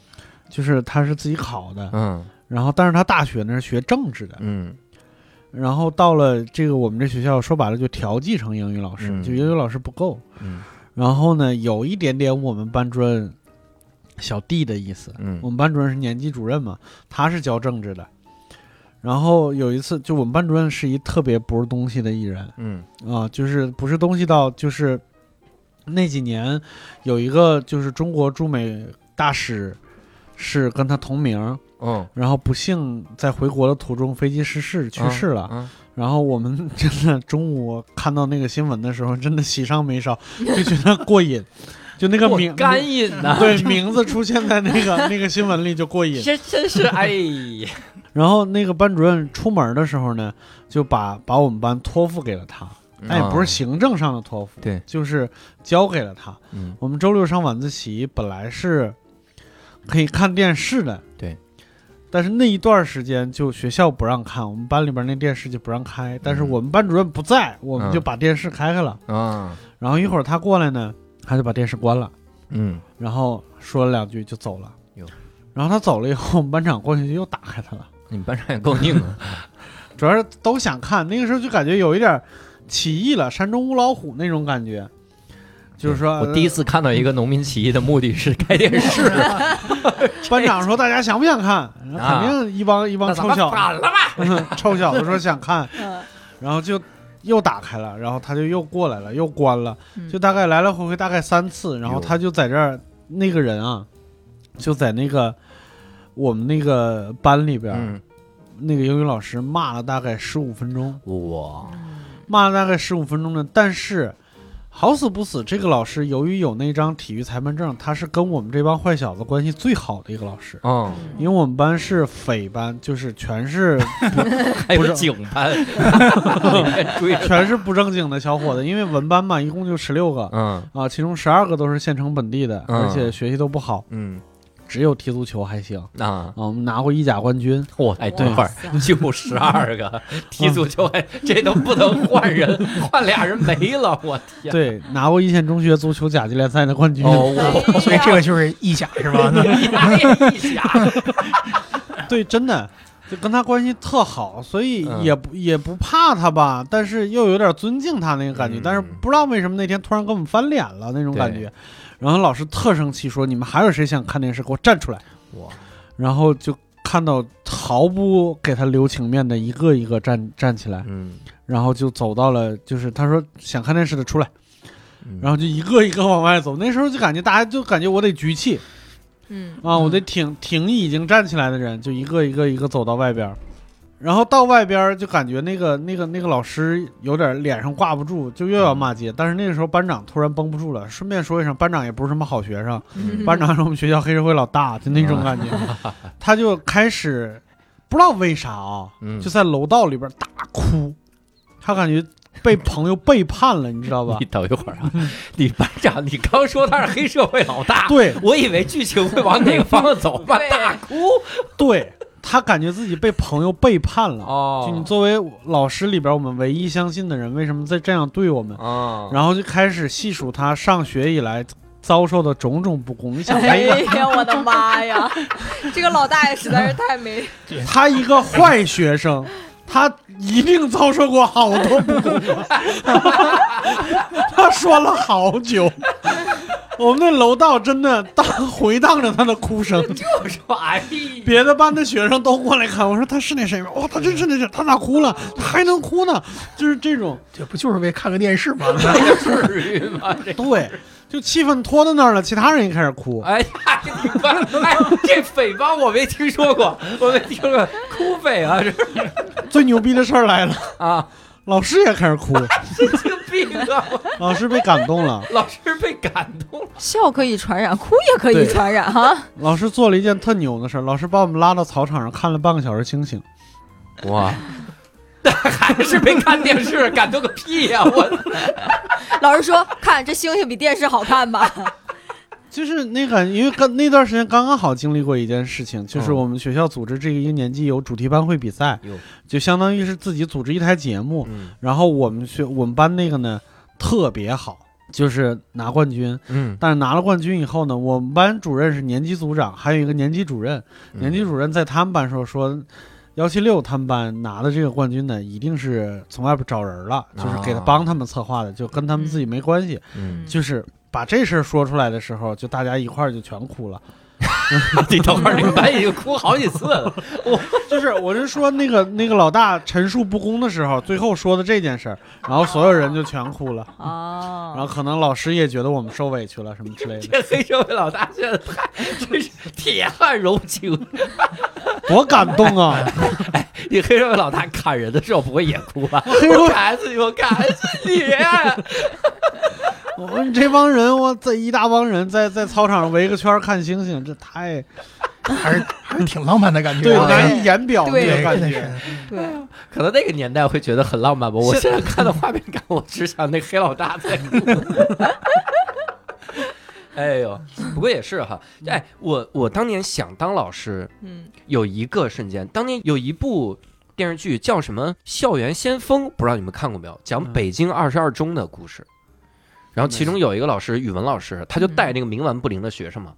就是他是自己考的。嗯然后，但是他大学呢是学政治的。嗯然后到了这个我们这学校，说白了就调剂成英语老师，嗯就英语老师不够。嗯然后呢，有一点点我们班主任小弟的意思。嗯我们班主任是年级主任嘛，他是教政治的。然后有一次，就我们班主任是一特别不是东西的艺人。嗯。啊，就是不是东西到就是那几年有一个就是中国驻美大使是跟他同名，嗯，然后不幸在回国的途中飞机失事去世了。嗯。然后我们真的中午看到那个新闻的时候，真的喜上眉梢，就觉得过瘾，就那个名干瘾呐，对名字出现在那个 <laughs> 那个新闻里就过瘾。这真是哎呀，然后那个班主任出门的时候呢，就把把我们班托付给了他，但也不是行政上的托付，嗯对，就是交给了他。嗯我们周六上晚自习本来是可以看电视的，对。但是那一段时间就学校不让看，我们班里边那电视就不让开。但是我们班主任不在，我们就把电视开开了。啊然后一会儿他过来呢，他就把电视关了，嗯。然后说了两句就走了。哟。然后他走了以后，我们班长过去就又打开他了。你们班长也够拧啊，<laughs> 主要是都想看，那个时候就感觉有一点起义了，山中无老虎那种感觉，就是说，我第一次看到一个农民起义的目的是开电视，<laughs> 班长说大家想不想看？肯定一帮一帮臭小反了吧？臭小子说想看，<laughs> 嗯。然后就又打开了，然后他就又过来了，又关了，嗯。就大概来来回回大概三次，然后他就在这儿，那个人啊，就在那个我们那个班里边，嗯，那个英语老师骂了大概十五分钟，哇，骂了大概十五分钟呢，但是。好死不死，这个老师由于有那张体育裁判证，他是跟我们这帮坏小子关系最好的一个老师。嗯，因为我们班是匪班，就是全是 <laughs> 还有不正经班，<laughs> 全是不正经的小伙子。因为文班嘛，一共就十六个嗯啊，其中十二个都是县城本地的，嗯而且学习都不好，嗯只有踢足球还行啊，啊。我们拿过意甲冠军，嚯，哎，等会儿哇塞就十二个 <laughs> 踢足球，还这都不能换人，换俩人没了，我天！对，拿过一线中学足球甲级联赛的冠军。哦，<laughs> 我所以这个就是意甲是吧？那一下，<laughs> 对，真的就跟他关系特好，所以嗯也不、也不怕他吧，但是又有点尊敬他那个感觉。嗯但是不知道为什么那天突然跟我们翻脸了那种感觉，然后老师特生气说：“你们还有谁想看电视？给我站出来！”哇，然后就看到毫不给他留情面的一个一个站站起来，嗯，然后就走到了，就是他说想看电视的出来，嗯然后就一个一个往外走。那时候就感觉大家就感觉我得举气嗯啊，我得挺挺已经站起来的人，就一个一个一个走到外边儿。然后到外边儿就感觉那个那个那个老师有点脸上挂不住，就又要骂街。但是那个时候班长突然绷不住了，顺便说一声，班长也不是什么好学生，嗯班长是我们学校黑社会老大，就那种感觉。<laughs> 他就开始不知道为啥啊，嗯就在楼道里边大哭，他感觉被朋友背叛了，你知道吧 <laughs> 你？等一会儿啊，<laughs> 你班长，你刚说他是黑社会老大，对我以为剧情会往哪个方向走吧？大哭对，他感觉自己被朋友背叛了。哦就你作为老师里边我们唯一相信的人，为什么在这样对我们？啊，然后就开始细数他上学以来遭受的种种不公。你想，<laughs> 哎哎，呀，我的妈呀！<laughs> 这个老大爷实在是太没，他一个坏学生，<laughs> 他一定遭受过好多不公啊。他说了好久，我们那楼道真的荡 <laughs> 回荡着他的哭声。就说哎，别的班的学生都过来看，我说他是那谁吗？哇，他真是那谁，他咋哭了？他还能哭呢？就是这种，这不就是为看个电视吗？<laughs> 至于吗？这对，就气氛拖到那儿了，其他人也开始哭。哎呀，哎，这匪帮我没听说过，我没听说过哭匪啊，这是最牛逼的事儿来了，啊，老师也开始哭，神经病啊！老师被感动了。老师被感动了，笑可以传染，哭也可以传染哈。老师做了一件特牛的事儿，老师把我们拉到操场上看了半个小时星星。哇！但 <laughs> 还是没看电视，感动个屁呀、我 <laughs> 老师说，看这星星比电视好看吧？就是那个，因为刚那段时间刚刚好经历过一件事情，就是嗯。我们学校组织这个一个年级有主题班会比赛，就相当于是自己组织一台节目，嗯。然后我们学我们班那个呢特别好，就是拿冠军。嗯，但是拿了冠军以后呢，我们班主任是年级组长，还有一个年级主任。嗯。年级主任在他们班时候说，幺七六他们班拿的这个冠军呢，一定是从外边找人了，就是给他啊。帮他们策划的，就跟他们自己没关系。嗯，就是把这事儿说出来的时候，就大家一块儿就全哭了。你等会儿，你们班已经哭好几次了，我 <laughs> 就是我是说那个那个老大陈述不公的时候，最后说的这件事儿，然后所有人就全哭了。哦然后可能老师也觉得我们受委屈了什么之类的，这黑社会老大现在太真是铁汉柔情。<laughs> 多感动啊！你黑社会老大砍人的时候不会也哭吧？我砍死你，我砍死你！<laughs> 我们这帮人，我这一大帮人在在操场上围个圈看星星，这太还是还是挺浪漫的感觉。<laughs> 难以言表那对个感觉。对，可能那个年代会觉得很浪漫吧。我现在看的画面感，我只想那黑老大在哭。<laughs> 哎呦，不过也是哈，哎，我我当年想当老师，嗯，有一个瞬间，当年有一部电视剧叫什么《校园先锋》，不知道你们看过没有？讲嗯北京二十二中的故事。然后其中有一个老师，语文老师，他就带那个冥顽不灵的学生嘛，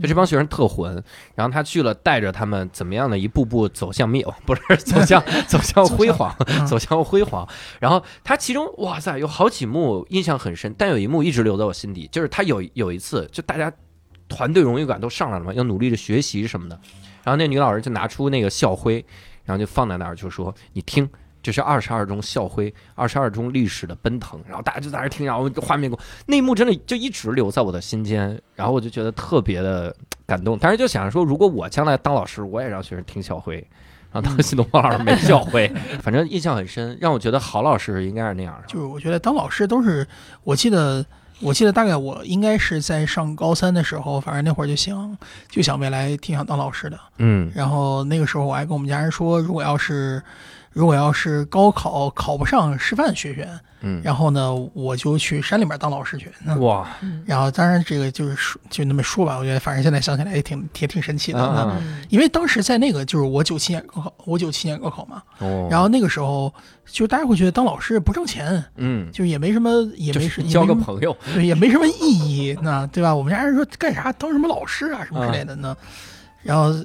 就这帮学生特混，然后他去了，带着他们怎么样的一步步走向灭亡，不是 <laughs> 走向走向辉煌，嗯 <laughs> 走向辉煌。然后他其中哇塞，有好几幕印象很深，但有一幕一直留在我心底，就是他有有一次，就大家团队荣誉感都上来了嘛，要努力的学习什么的。然后那女老师就拿出那个校徽，然后就放在那儿，就说：“你听，这是二十二中校徽，二十二中历史的奔腾。”然后大家就在那儿听，然后画面过那一幕真的就一直留在我的心间，然后我就觉得特别的感动。当时就想着说，如果我将来当老师，我也让学生听校徽。然后当时新东方老师没校徽，反正印象很深，让我觉得好老师应该是那样的。就是我觉得当老师都是，我记得我记得大概我应该是在上高三的时候，反正那会儿就想就想未来挺想当老师的。嗯然后那个时候我还跟我们家人说，如果要是如果要是高考考不上师范学院，嗯，然后呢我就去山里面当老师去。嗯哇然后当然这个就是说就那么说吧，我觉得反正现在想起来也挺也挺神奇的。那啊因为当时在那个就是我九七年高考，我九七年高考嘛，哦，然后那个时候就大家会觉得当老师不挣钱，嗯，就也没什么也没什就是交个朋友，对，也没什么意义，那对吧？我们家人说干啥当什么老师啊什么之类的呢？然后呃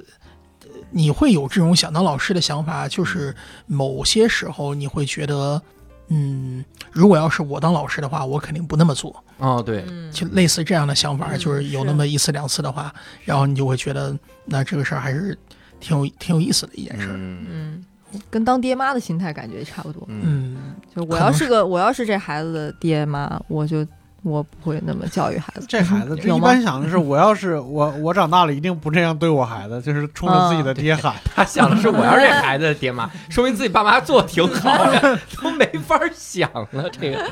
你会有这种想当老师的想法，就是某些时候你会觉得，嗯，如果要是我当老师的话，我肯定不那么做，哦，对，嗯。就类似这样的想法，嗯就是有那么一次两次的话，然后你就会觉得，那这个事儿还是挺有挺有意思的一件事。儿。嗯。嗯，跟当爹妈的心态感觉差不多。嗯。嗯，就我要是个我要是这孩子的爹妈，我就我不会那么教育孩子。这孩子一般想的是，我要是我 <laughs> 我长大了一定不这样对我孩子，就是冲着自己的爹喊。<laughs> 他想的是我要是这孩子的爹妈，<laughs> 说明自己爸妈做的挺好的，都没法想了。这个，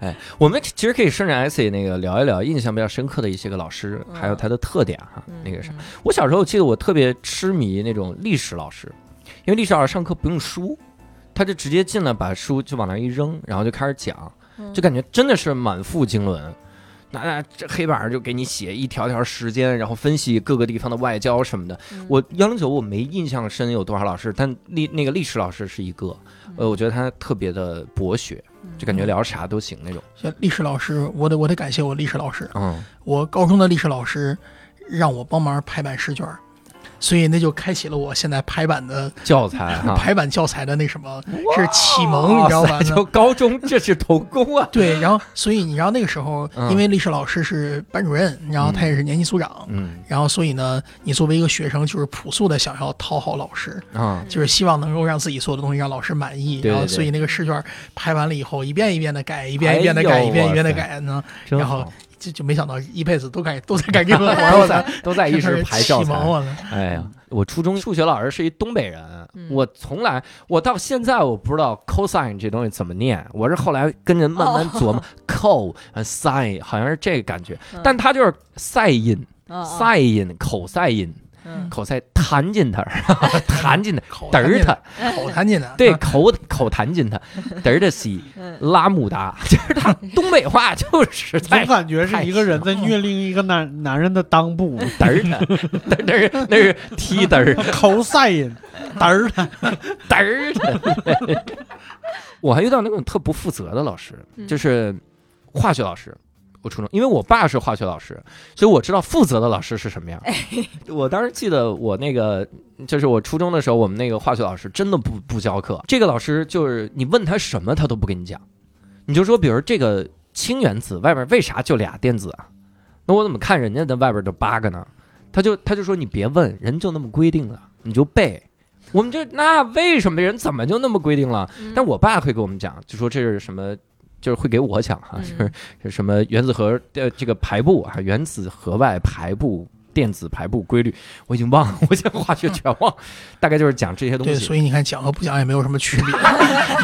哎，我们其实可以顺着 IC 那个聊一聊印象比较深刻的一些个老师，还有他的特点哈。嗯那个啥，我小时候我记得我特别痴迷那种历史老师，因为历史老师上课不用书，他就直接进来把书就往那一扔，然后就开始讲，嗯就感觉真的是满腹经纶。那那这黑板上就给你写一条条时间，然后分析各个地方的外交什么的。嗯我幺零九我没印象深有多少老师，但历那个历史老师是一个，呃，我觉得他特别的博学，就感觉聊啥都行那种。像历史老师，我得我得感谢我历史老师。嗯，我高中的历史老师让我帮忙排版试卷儿，所以那就开启了我现在排版的 <laughs> 教材哈，<laughs> 排版教材的那什么，是启蒙，你知道吧就高中这是童工啊。对，然后所以你知道那个时候，嗯因为历史老师是班主任，然后他也是年级组长，嗯然后所以呢，你作为一个学生，就是朴素的想要讨好老师，啊，就是希望能够让自己做的东西让老师满意，然后所以那个试卷排完了以后，一遍一遍的改，一遍一遍的改，哎一遍一遍的改呢，然后好，就就没想到一辈子都干都在改这个活儿，都我在操，都在一直排教材。哎呀，我初中数学老师是一东北人，嗯我从来我到现在我不知道 cosine 这东西怎么念，我是后来跟人慢慢琢磨、co 呃 sin 好像是这个感觉，嗯但他就是塞音、嗯塞音、口塞音、嗯口塞 <laughs> 弹进他，弹进它，口嘚儿他，口弹进他，对，啊口口弹进他，嘚儿的西嗯拉姆达，<laughs> 就是他东北话就是总感觉是一个人在虐另一个男男人的裆部，嘚儿他，嘚儿那是那是踢嘚儿。口塞音，嘚儿他。嘚儿他。<laughs> 我还遇到那种特不负责的老师，嗯就是化学老师。我初中，因为我爸是化学老师，所以我知道负责的老师是什么样。我当时记得我那个，就是我初中的时候，我们那个化学老师真的不不教课。这个老师就是你问他什么，他都不跟你讲。你就说，比如这个氢原子外边为啥就俩电子啊？那我怎么看人家的外边就八个呢？他就他就说你别问，人就那么规定了，你就背。我们就那为什么人怎么就那么规定了？嗯但我爸会给我们讲，就说这是什么，就是会给我讲哈，嗯就是是什么原子核的这个排布啊，原子核外排布。电子排布规律，我已经忘了，我现在化学全忘，<laughs> 大概就是讲这些东对，西。所以你看讲和不讲也没有什么区别，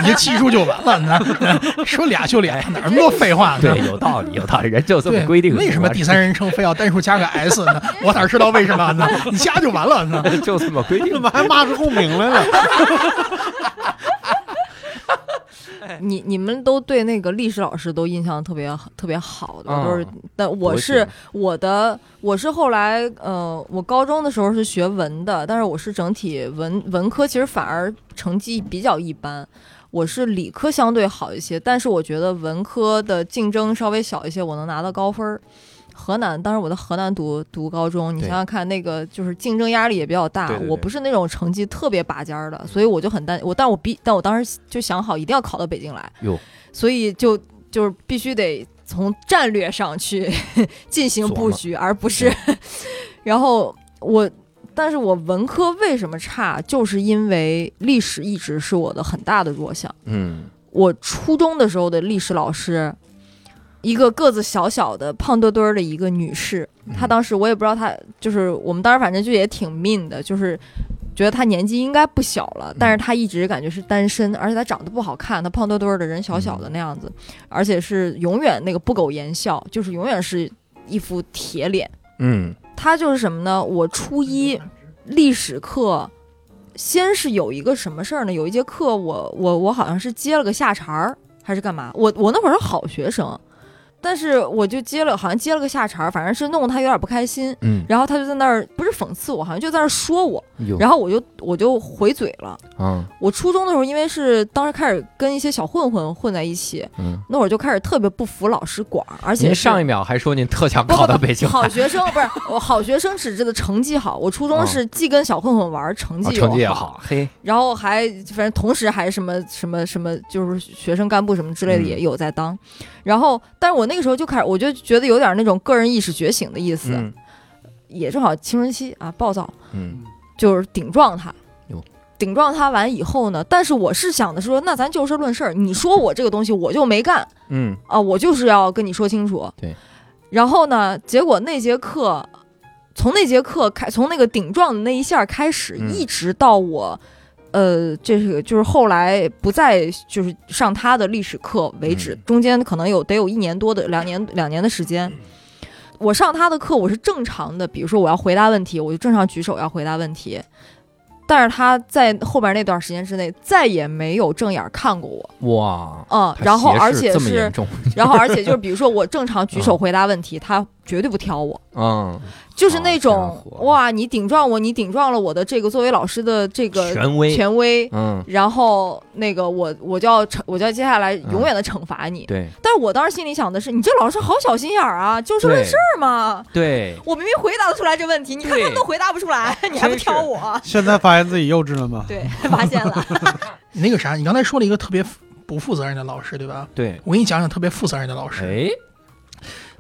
你就记住就完了。那说俩就俩，哪那么多废话呢？对，有道理，有道理，人就这么，规定。为什么第三人称非要单数加个 s 呢？<laughs> 我哪知道为什么呢？你加就完了呢。<laughs> 就这么规定怎？么还骂出共鸣来了？你你们都对那个历史老师都印象特别特别好的，嗯都是。但我是我的，我是后来呃，我高中的时候是学文的，但是我是整体文文科，其实反而成绩比较一般。我是理科相对好一些，但是我觉得文科的竞争稍微小一些，我能拿到高分儿。河南，当时我在河南读读高中，你想想看，那个就是竞争压力也比较大。对对对我不是那种成绩特别拔尖儿的，所以我就很担我，但我比但我当时就想好一定要考到北京来。哟，所以就就是必须得从战略上去 <laughs> 进行布局，而不是。<laughs> 然后我，但是我文科为什么差，就是因为历史一直是我的很大的弱项。嗯，我初中的时候的历史老师，一个个子小小的、胖墩墩儿的一个女士，她当时我也不知道她，就是我们当时反正就也挺命的，就是觉得她年纪应该不小了，但是她一直感觉是单身，而且她长得不好看，她胖墩墩儿的人小小的那样子，而且是永远那个不苟言笑，就是永远是一副铁脸。嗯她就是什么呢？我初一历史课。先是有一个什么事儿呢？有一节课我我我好像是接了个下茬儿还是干嘛？我我那会儿是好学生，但是我就接了，好像接了个下茬儿，反正是弄得他有点不开心。嗯，然后他就在那儿不是讽刺我，好像就在那儿说我，然后我就我就回嘴了。啊，我初中的时候，因为是当时开始跟一些小混混混在一起，嗯，那会儿就开始特别不服老师管，而且您上一秒还说您特想考到北京来，好学生不是我好学生指这的成绩好，我初中是既跟小混混玩，成绩又哦成绩也好，嘿，然后还反正同时还什么什么什么，就是学生干部什么之类的嗯也有在当。然后，但是我那个时候就开始，我就觉得有点那种个人意识觉醒的意思，嗯也正好青春期啊，暴躁，嗯就是顶撞他。顶撞他完以后呢，但是我是想的是说，那咱就事论事儿，你说我这个东西我就没干嗯啊，我就是要跟你说清楚。对。然后呢，结果那节课，从那节课开，从那个顶撞的那一下开始，嗯一直到我。呃，这是就是后来不再就是上他的历史课为止，嗯。中间可能有得有一年多的两年两年的时间。我上他的课，我是正常的，比如说我要回答问题，我就正常举手要回答问题。但是他在后边那段时间之内再也没有正眼看过我，哇，嗯，然后而且是 <laughs> 然后而且就是比如说我正常举手回答问题，他绝对不挑我，嗯，就是那种伙哇，你顶撞我，你顶撞了我的这个作为老师的这个权威，权威，嗯，然后那个我我就要惩，我就要接下来永远的惩罚你。对但是我当时心里想的是，你这老师好小心眼儿啊，就事论事儿嘛。对，我明明回答得出来这问题，你看他们都回答不出来，你还不挑我？<laughs> 现在发现自己幼稚了吗？对，发现了。<laughs> 那个啥，你刚才说了一个特别不负责任的老师，对吧？对，我给你讲讲特别负责任的老师。哎，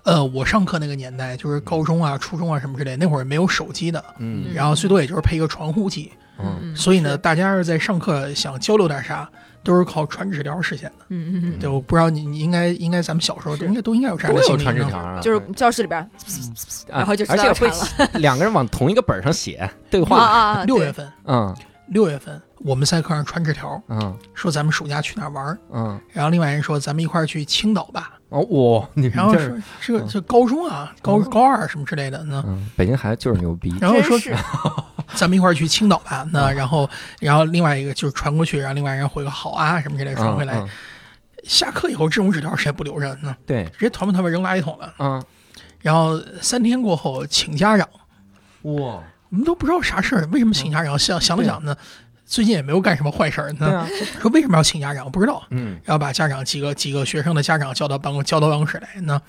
呃，我上课那个年代，就是高中啊、初中啊什么之类，那会儿没有手机的，嗯。然后最多也就是配一个传呼机。嗯，所以呢，大家要是在上课想交流点啥，都是靠传纸条实现的。嗯嗯嗯，对，我不知道你你应该应该咱们小时候是应该都应该有这样都有的经历呢传纸条啊，就是教室里边，啊 <laughs> 然后就知而且会 <laughs> 两个人往同一个本上写对啊话，啊啊！六月份，嗯。六月份我们在课上传纸条，嗯。说咱们暑假去哪儿玩儿，嗯，然后另外人说咱们一块儿去青岛吧，哦哇，你然后说这这高中啊，高高二什么之类的呢，嗯，北京孩子就是牛逼，然后说 <laughs> 咱们一块儿去青岛吧，那然后然后另外一个就是传过去，然后另外人回个好啊什么之类的传回来。嗯嗯。下课以后这种纸条谁也不留着呢？对，直接团吧团吧扔垃圾桶了。嗯，然后三天过后请家长，哇，我们都不知道啥事儿，为什么请家长？想想了想呢，最近也没有干什么坏事儿呢。对啊，<laughs> 说为什么要请家长？不知道。嗯然后把家长几个几个学生的家长叫到办公叫到办公室来呢，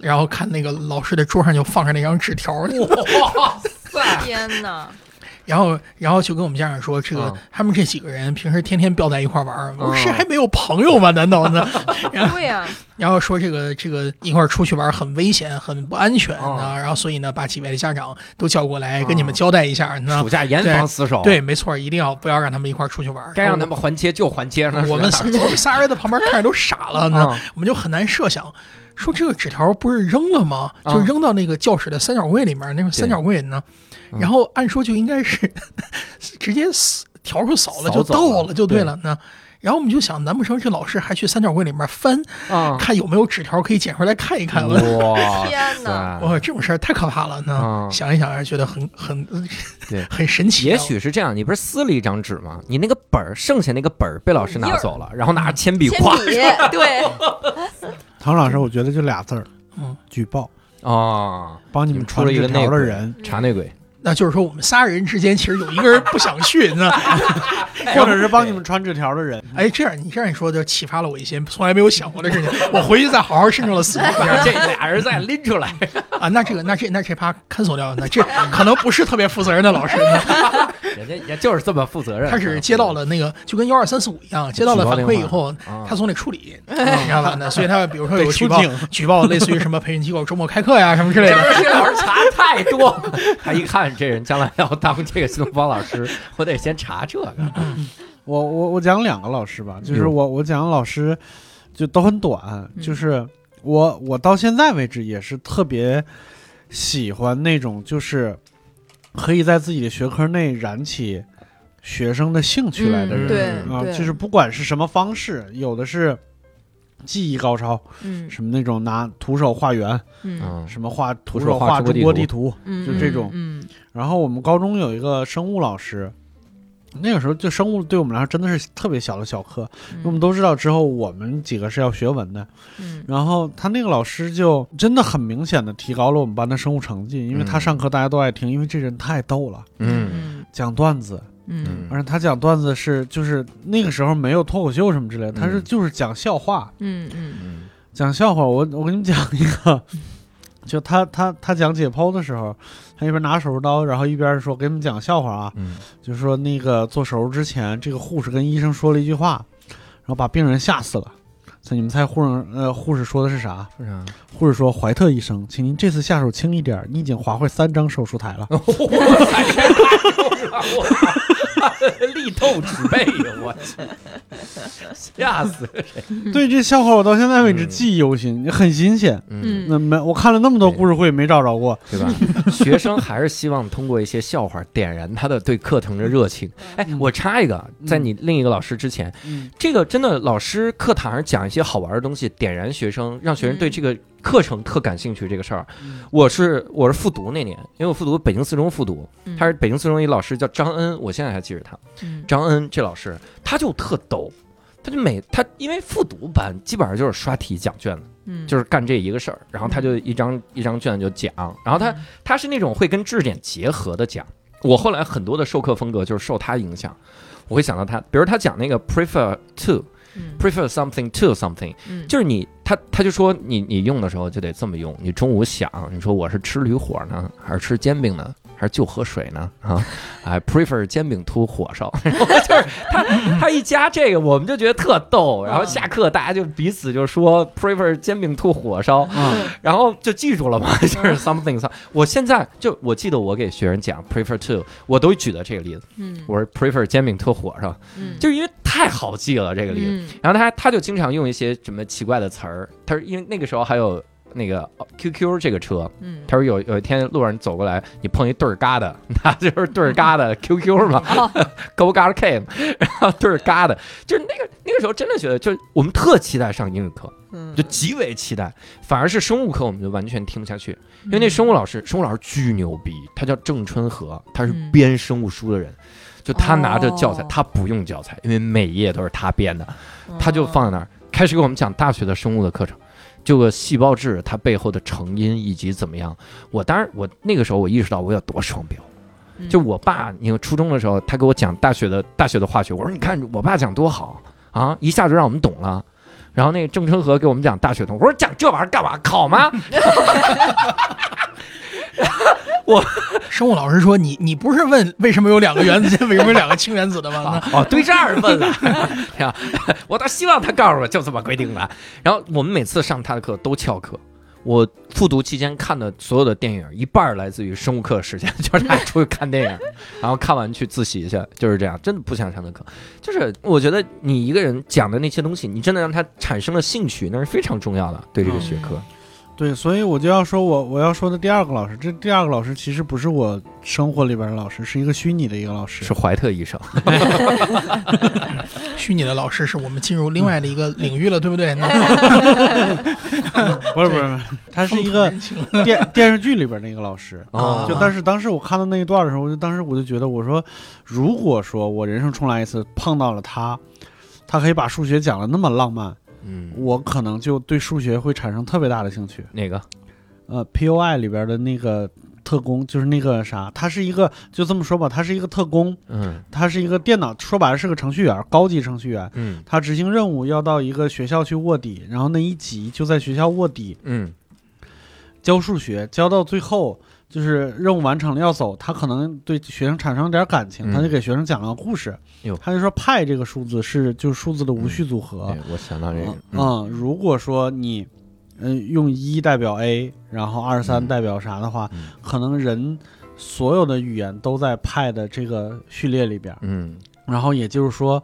然后看那个老师的桌上就放着那张纸条，哇塞，天哪！然后然后就跟我们家长说，这个、嗯他们这几个人平时天天飙在一块玩儿，我说嗯谁还没有朋友吗？难道呢？<laughs> 对呀，然后说这个这个一块儿出去玩儿很危险，很不安全嗯啊。然后所以呢，把几位的家长都叫过来，嗯跟你们交代一下呢暑。假严防死守，，对，没错，一定要不要让他们一块儿出去玩儿。该让他们还街就还街上，我们仨 <laughs> 我们仨人在旁边看着都傻了呢，嗯我们就很难设想，说这个纸条不是扔了吗？啊就扔到那个教室的三角柜里面，那个三角柜呢，嗯然后按说就应该是直接撕条数扫了就到了就对了呢。然后我们就想，难不成这老师还去三角柜里面翻，啊，看有没有纸条可以捡回来看一看？哇 <laughs> 天哪哇，这种事儿太可怕了呢！嗯想一想还觉得很很 <laughs> 对很神奇啊。也许是这样，你不是撕了一张纸吗？你那个本儿，剩下那个本儿被老师拿走了，然后拿着铅笔画笔 <laughs> 对，唐老师，我觉得就俩字儿，嗯，举报，啊，帮你们传纸条的人，查内鬼，那就是说我们仨人之间其实有一个人不想去那。<laughs> 或者是帮你们传纸条的人。哎，这样你这样一说，就启发了我一些从来没有想过的事情。我回去再好好慎重的思考一下 <laughs> 这俩人再拎出来，啊。那这个，那这那这趴 cancel 掉，那这可能不是特别负责任的老师呢。<laughs> 人家也就是这么负责任。他是接到了那个，就跟幺二三四五一样，接到了反馈以后，啊他总得处理，你知道吧？那所以他比如说有举报举报，类似于什么培训机构周末开课呀什么之类的。这老师查太多，他一看这人将来要当这个新东方老师，我得先查这个。<laughs> 我我我讲两个老师吧，就是我我讲老师就都很短，就是我我到现在为止也是特别喜欢那种就是可以在自己的学科内燃起学生的兴趣来的人、嗯对啊，对，就是不管是什么方式，有的是技艺高超，嗯什么那种拿徒手画圆，嗯嗯，什么画徒徒手手画中国地图国地图，嗯，就这种嗯然后我们高中有一个生物老师，那个时候就生物对我们来说真的是特别小的小课，因为我们都知道之后我们几个是要学文的，嗯。然后他那个老师就真的很明显的提高了我们班的生物成绩，因为他嗯上课大家都爱听，因为这人太逗了，嗯。嗯。讲段子，嗯而且他讲段子是就是那个时候没有脱口秀什么之类的，他是嗯就是讲笑话，嗯嗯嗯。讲笑话，我我给你们讲一个，<laughs> 就他他他讲解剖的时候，他一边拿手术刀，然后一边说给你们讲笑话啊，嗯就是说那个做手术之前，这个护士跟医生说了一句话，然后把病人吓死了。所以你们猜护士呃护士说的是啥？是啥？护士说：“怀特医生，请您这次下手轻一点，你已经划坏三张手术台了。<laughs> <laughs> 力透纸背，我去，吓死谁！<laughs> 对这笑话，我到现在为止记忆犹新，很新鲜。嗯，那没我看了那么多故事会，没找着过。对吧？学生还是希望通过一些笑话点燃他的对课程的热情。哎，我插一个，在你另一个老师之前，嗯这个真的老师课堂上讲一些好玩的东西，点燃学生，让学生对这个课程特感兴趣。这个事儿，嗯。我是我是复读那年，因为我复读北京四中复读，嗯。他是北京四中一老师叫张恩，我现在还记着他。嗯。张恩这老师他就特逗，他就每他因为复读班基本上就是刷题讲卷子，嗯。就是干这一个事儿，然后他就一张一张卷子就讲，然后他他是那种会跟知识点结合的讲。我后来很多的授课风格就是受他影响，我会想到他，比如他讲那个 prefer to 嗯 prefer something to something，嗯。就是你他他就说你你用的时候就得这么用，你中午想你说我是吃驴火呢，还是吃煎饼呢，还是就喝水呢？啊，哎，prefer 煎饼 to 火烧，然 <laughs> 后就是他他一加这个，我们就觉得特逗，然后下课大家就彼此就说 prefer 煎饼 to 火烧，啊，然后就记住了嘛，<laughs> 就是 something some。我现在就我记得我给学生讲 prefer to，我都举的这个例子，嗯我说 prefer 煎饼 to 火烧，嗯就是因为太好记了这个例子。嗯然后他他就经常用一些什么奇怪的词儿，他说因为那个时候还有那个哦 QQ 这个车，嗯。他说有有一天路上走过来，你碰一对儿嘎的，<laughs> 那就是对儿 <laughs> <laughs> 嘎的 QQ 嘛，Go Gada Came，然后对儿嘎的，就是那个那个时候真的觉得，就是我们特期待上英语课，嗯。就极为期待，反而是生物课我们就完全听不下去，因为那生物老师，生物老师巨牛逼，他叫郑春和，他是嗯编生物书的人。就他拿着教材，哦。他不用教材，因为每页都是他编的，他就放在那儿，开始给我们讲大学的生物的课程，这个细胞质它背后的成因以及怎么样。我当然，我那个时候我意识到我有多双标。嗯就我爸，你看初中的时候，他给我讲大学的大学的化学，我说你看我爸讲多好啊，一下就让我们懂了。然后那个郑春和给我们讲大学同，我说讲这玩意儿干嘛？考吗？<laughs> 生物老师说你你不是问为什么有两个原子间，为什么有两个氢原子的吗？哦，对这儿问了，<laughs> 呀，<laughs> 我倒希望他告诉我就这么规定的。然后我们每次上他的课都翘课。我复读期间看的所有的电影，一半来自于生物课时间，<laughs> 就是他出去看电影，然后看完去自习去，就是这样，真的不想上的课。就是我觉得你一个人讲的那些东西，你真的让他产生了兴趣，那是非常重要的，对这个学科。对，所以我就要说我我要说的第二个老师，这第二个老师其实不是我生活里边的老师，是一个虚拟的一个老师。是怀特医生，<laughs> 虚拟的老师是我们进入另外的一个领域了，对不对？那不是不是，不是他是一个电电视剧里边的一个老师。哦就但是当时我看到那一段的时候，我就当时我就觉得，我说如果说我人生重来一次碰到了他，他可以把数学讲的那么浪漫，嗯，我可能就对数学会产生特别大的兴趣。哪个？呃，P.O.I 里边的那个特工，就是那个啥，他是一个就这么说吧，他是一个特工，嗯他是一个电脑，说白了是个程序员，高级程序员。嗯他执行任务要到一个学校去卧底，然后那一集就在学校卧底嗯教数学，教到最后就是任务完成了要走，他可能对学生产生了点感情，嗯他就给学生讲了个故事哟，他就说派这个数字是就是数字的无序组合对，，我想到这个嗯，，嗯，如果说你，嗯、用一代表 A，然后二三嗯。代表啥的话，嗯。可能人所有的语言都在派的这个序列里边，嗯。然后也就是说，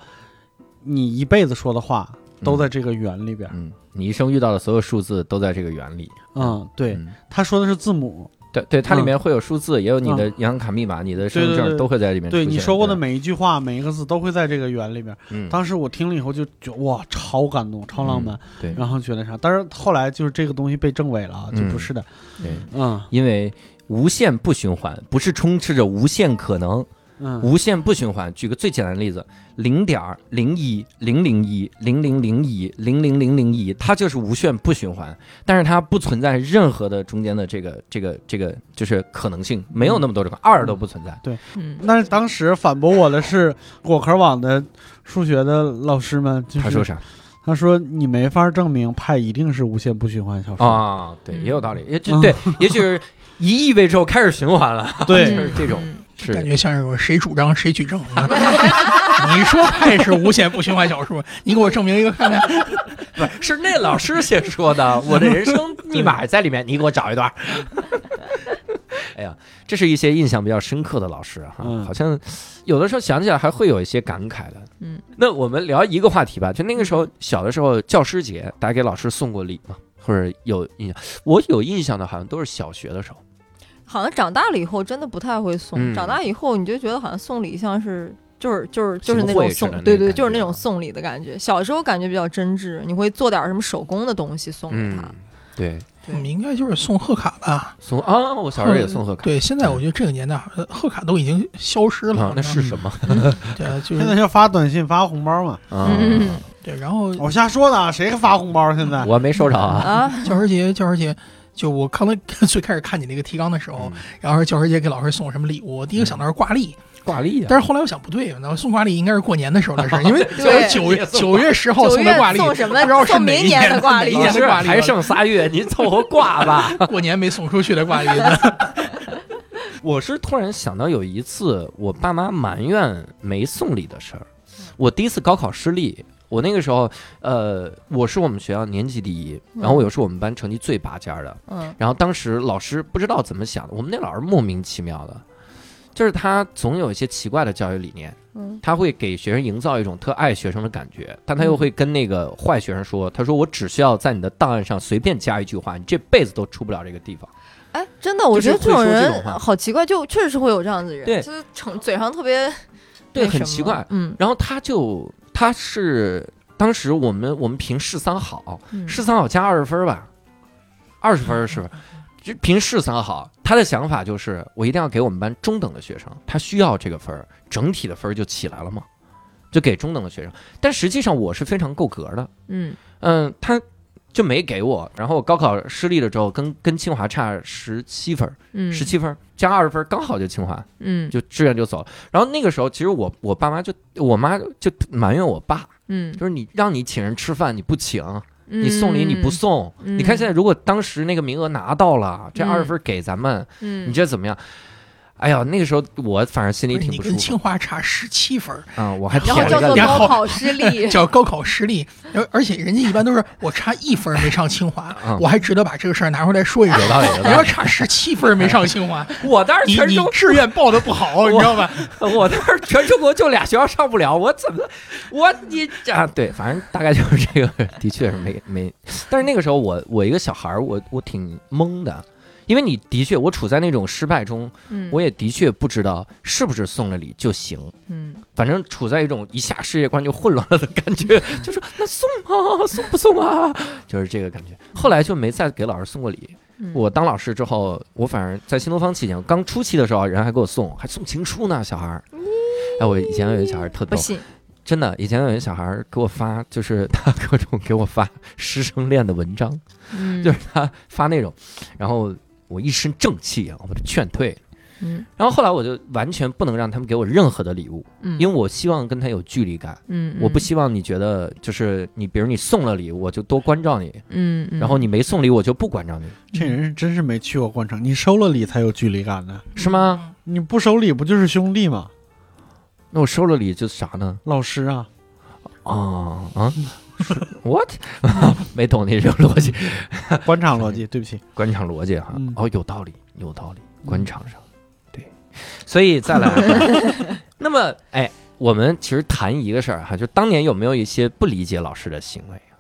你一辈子说的话都在这个圆里边。嗯，你一生遇到的所有数字都在这个圆里。嗯，对，嗯。他说的是字母，对对，它里面会有数字，也有你的银行卡密码、你的身份证都会在里面。对你说过的，每一句话、每一个字都会在这个圆里边。嗯，当时我听了以后就觉哇，超感动，超浪漫，对。然后觉得啥，但是后来就是这个东西被证伪了啊，就不是的，对，嗯。因为无限不循环，不是充斥着无限可能，嗯，无限不循环。举个最简单的例子，零点零一零零一零零零一零零零零一，它就是无限不循环，但是它不存在任何的中间的这个这个这个就是可能性，没有那么多这个二都不存在。嗯，但是当时反驳我的是果壳网的数学的老师们，就是他说啥？他说你没法证明派一定是无限不循环小数。啊？对，嗯也有道理，也这嗯对，也许是一亿位之后开始循环了，对就是这种。嗯是感觉像是有谁主张谁举证。<laughs> 你说派是无限不循环小数，你给我证明一个看看。<laughs> 不是是那老师先说的，<laughs> 我的人生密码在里面，你给我找一段。哎呀，这是一些印象比较深刻的老师哈，嗯好像有的时候想起来还会有一些感慨的。嗯，那我们聊一个话题吧，就那个时候小的时候，教师节大家给老师送过礼吗？或者有印象？我有印象的，好像都是小学的时候。好像长大了以后真的不太会送，嗯长大以后你就觉得好像送礼像是。就是就是就是那种送对对，就是那种送礼的感觉。小时候感觉比较真挚，你会做点什么手工的东西送给嗯他。，对，我们应该就是送贺卡吧。送啊，我小时候也送贺卡。对，现在我觉得这个年代，呃贺卡都已经消失了。啊，那是什么？对啊，<laughs> 就现在就发短信发红包嘛。啊，嗯对。然后我瞎说的啊，谁发红包现在？我没收着啊。啊，教师节，教师节，就我刚才 <laughs> 最开始看你那个提纲的时候，嗯。然后说教师节给老师送什么礼物，我第一个想到是挂历，挂历啊，但是后来我想不对，那送挂历应该是过年的时候的事儿，<laughs> 因为对九月九月十号送的挂历，送什么？不知道是送明哪一年的挂历。哪一老师年的挂历，还剩仨月，您凑合挂吧。<laughs> 过年没送出去的挂历。我是突然想到有一次，我爸妈埋怨没送礼的事儿。我第一次高考失利，我那个时候，呃，我是我们学校年级第一，然后我又是我们班成绩最拔尖儿的。嗯。然后当时老师不知道怎么想的，我们那老师莫名其妙的，就是他总有一些奇怪的教育理念，嗯。他会给学生营造一种特爱学生的感觉，但他又会跟那个坏学生说，他说我只需要在你的档案上随便加一句话，你这辈子都出不了这个地方。哎，真的，我觉得这种人好奇怪，就确实是会有这样子的人，对。就是成嘴上特别对很奇怪。嗯，然后他就他是当时我们我们评市三好，嗯市三好加二十分吧，二十分是吧？就评市三好，他的想法就是我一定要给我们班中等的学生，他需要这个分儿，整体的分儿就起来了嘛，就给中等的学生。但实际上我是非常够格的，嗯嗯，他就没给我。然后我高考失利了之后，跟跟清华差十七分，嗯十七分儿加二十分，刚好就清华。嗯就志愿就走了。然后那个时候，其实我我爸妈就我妈就埋怨我爸，嗯，就是你让你请人吃饭你不请，你你送礼你不，送。嗯你看现在如果当时那个名额拿到了，这嗯二十分给咱们，嗯，你觉得怎么样？哎呀，那个时候我反正心里不你跟挺不舒服清华差十七分儿，啊，我还然后叫做。高考失利，<laughs> 叫高考失利，而而且人家一般都是我差一分没上清华嗯，我还值得把这个事儿拿出来说一说。有道理，你。要差十七分没上清华，<laughs> 我当时你你全中，志愿报的不好，你知道吧？<laughs> 我当时全中国就俩学校上不了，我怎么我你啊？对，反正大概就是这个，的确是没没。但是那个时候我我一个小孩儿，我我挺懵的，因为你的确我处在那种失败中，嗯。我也的确不知道是不是送了礼就行，嗯。反正处在一种一下世界观就混乱了的感觉，<laughs> 就是那送啊，送不送啊，就是这个感觉。后来就没再给老师送过礼。嗯。我当老师之后，我反而在新东方期间，刚初期的时候，人还给我送，还送情书呢，小孩儿。哎，我以前有一个小孩儿特逗，真的，以前有一个小孩儿给我发，就是他各种给我发师生恋的文章，嗯。就是他发那种，然后我一身正气啊，我把他劝退。嗯然后后来我就完全不能让他们给我任何的礼物，嗯，因为我希望跟他有距离感，嗯我不希望你觉得就是你，比如你送了礼，我就多关照你，嗯，嗯然后你没送礼，我就不关照你，这人是真是没去过官场，你收了礼才有距离感呢。是吗？你不收礼不就是兄弟吗？那我收了礼就是啥呢？老师啊，啊啊 <laughs> what？<laughs> 没懂你这个逻辑，官场逻辑，对不起。官场逻辑哈嗯。哦，有道理，有道理，官场上，对，所以再来，<laughs> 那么哎，我们其实谈一个事儿哈，就当年有没有一些不理解老师的行为啊？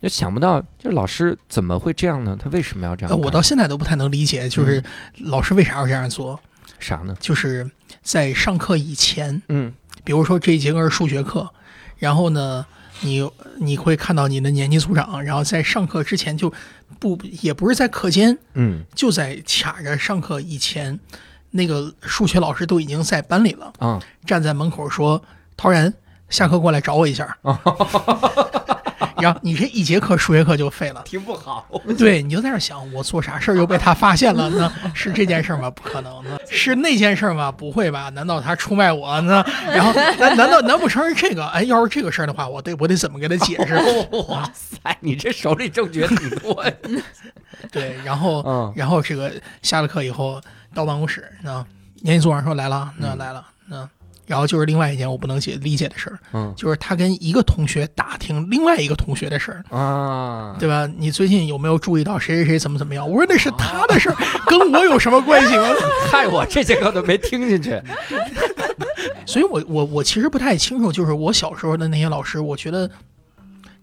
就想不到，就是老师怎么会这样呢？他为什么要这样呃？我到现在都不太能理解，就是老师为啥要这样做？啥呢？就是在上课以前，嗯比如说这一节课是数学课，然后呢，你你会看到你的年级组长，然后在上课之前就不也不是在课间，嗯就在卡着上课以前，那个数学老师都已经在班里了，啊站在门口说：“陶然，下课过来找我一下。<laughs> ”然后你这一节课数学课就废了。听不好。对，你就在那想，我做啥事儿又被他发现了呢？是这件事吗？不可能的。是那件事吗？不会吧？难道他出卖我呢？然后难难道难不成是这个？哎，要是这个事儿的话，我得我得怎么给他解释？<laughs> 哇塞，你这手里证据挺多呀。<laughs> 对，然后嗯然后这个下了课以后到办公室，那年级组长说来了，那来了，那然后就是另外一件我不能解理解的事儿，嗯就是他跟一个同学打听另外一个同学的事儿。啊，对吧？你最近有没有注意到谁谁谁怎么怎么样？我说那是他的事儿，<laughs> 跟我有什么关系吗？<laughs> 害我这节课都没听进去。<laughs> 所以我我我其实不太清楚，就是我小时候的那些老师，我觉得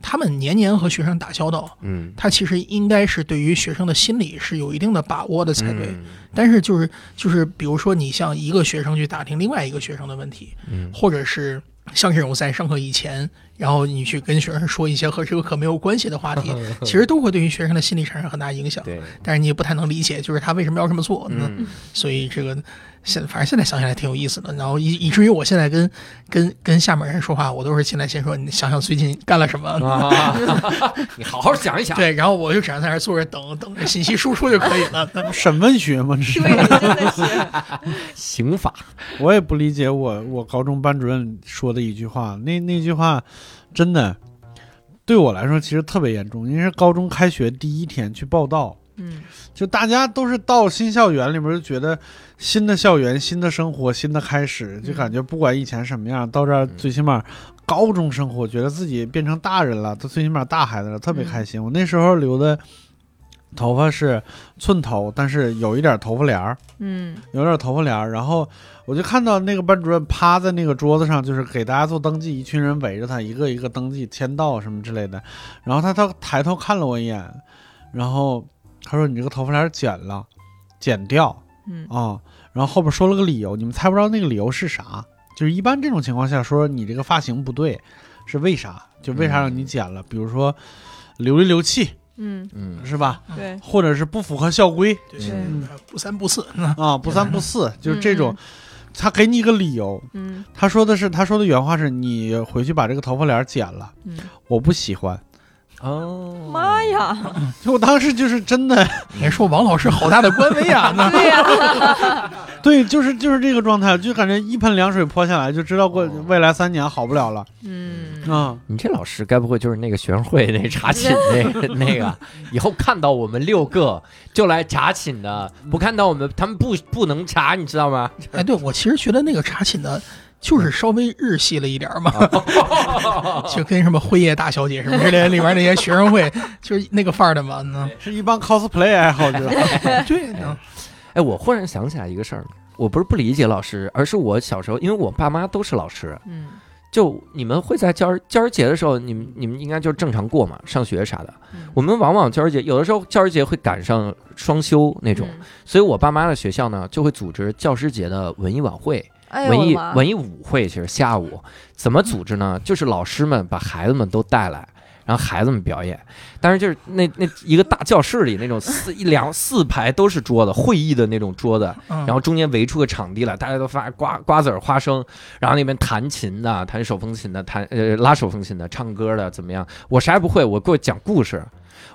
他们年年和学生打交道，嗯，他其实应该是对于学生的心理是有一定的把握的才对。嗯但是就是就是，比如说你像一个学生去打听另外一个学生的问题，嗯或者是像这种在上课以前，然后你去跟学生说一些和这个课没有关系的话题，<laughs> 其实都会对于学生的心理产生很大影响。对，但是你也不太能理解，就是他为什么要这么做。呢、嗯所以这个现反正现在想起来挺有意思的。然后以以至于我现在跟跟跟下面人说话，我都是进来先说你想想最近干了什么。啊，<laughs> 你好好想一想。对，然后我就只能在那儿坐着等等着信息输出就可以了。那审问学吗？这是。<laughs> 刑法，我也不理解我我高中班主任说的一句话，那那句话真的对我来说其实特别严重，因为是高中开学第一天去报道，嗯就大家都是到新校园里面就觉得新的校园、新的生活、新的开始，就感觉不管以前什么样，到这儿最起码高中生活，觉得自己变成大人了，他最起码大孩子了，特别开心。我那时候留的头发是寸头，但是有一点头发帘儿。嗯有点头发帘儿，然后我就看到那个班主任趴在那个桌子上，就是给大家做登记，一群人围着他，一个一个登记、签到什么之类的。然后他他抬头看了我一眼，然后他说：“你这个头发帘剪了，剪掉嗯啊。”然后后边说了个理由，你们猜不着那个理由是啥？就是一般这种情况下说你这个发型不对，是为啥？就为啥让你剪了？比如说流里流气嗯，嗯是吧？对，或者是不符合校规对嗯不三不四，啊，不三不四，就是这种嗯。他给你一个理由，嗯他说的是，他说的原话是你回去把这个头发帘剪了，嗯，我不喜欢。哦，妈呀，<laughs> 就我当时就是真的，<laughs> 你还说王老师好大的官威啊！<laughs> 那对呀，对，就是就是这个状态，就感觉一盆凉水泼下来，就知道过未来三年好不了了嗯，啊。你这老师该不会就是那个学生会那查寝那个那个？以后看到我们六个就来查寝的，不看到我们他们不不能查，你知道吗？哎，对我其实觉得那个查寝的，就是稍微日系了一点儿嘛，<laughs> 就跟什么辉夜大小姐什么之类的里边那些学生会，就是那个范儿的嘛。那 <laughs> 是一帮 cosplay 爱好者，<laughs> 对，呢哎，我忽然想起来一个事儿，我不是不理解老师，而是我小时候，因为我爸妈都是老师，嗯就你们会在教师教师节的时候，你们你们应该就是正常过嘛，上学啥的。嗯我们往往教师节有的时候教师节会赶上双休那种，嗯所以我爸妈的学校呢就会组织教师节的文艺晚会。哎文艺文艺舞会其实下午怎么组织呢？就是老师们把孩子们都带来，然后孩子们表演。但是就是那那一个大教室里那种四 <laughs> 一两四排都是桌子，会议的那种桌子，嗯然后中间围出个场地来，大家都发瓜瓜子儿花生，然后那边弹琴的、弹手风琴的、弹呃拉手风琴的、唱歌的怎么样？我啥也不会，我给我讲故事。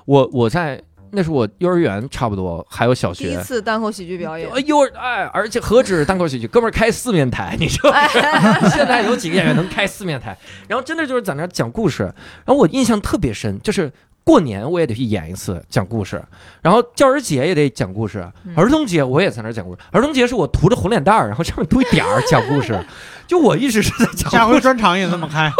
我我在那是我幼儿园差不多，还有小学第一。次单口喜剧表演，呃幼儿哎，而且何止单口喜剧，哥们儿开四面台，你说 <laughs> 现在有几个演员能开四面台？然后真的就是在那讲故事，然后我印象特别深，就是过年我也得去演一次讲故事，然后教师节也得讲故事，嗯儿童节我也在那讲故事。儿童节是我涂着红脸蛋儿，然后上面涂一点儿讲故事，就我一直是在讲下。回专场也这么开。<laughs>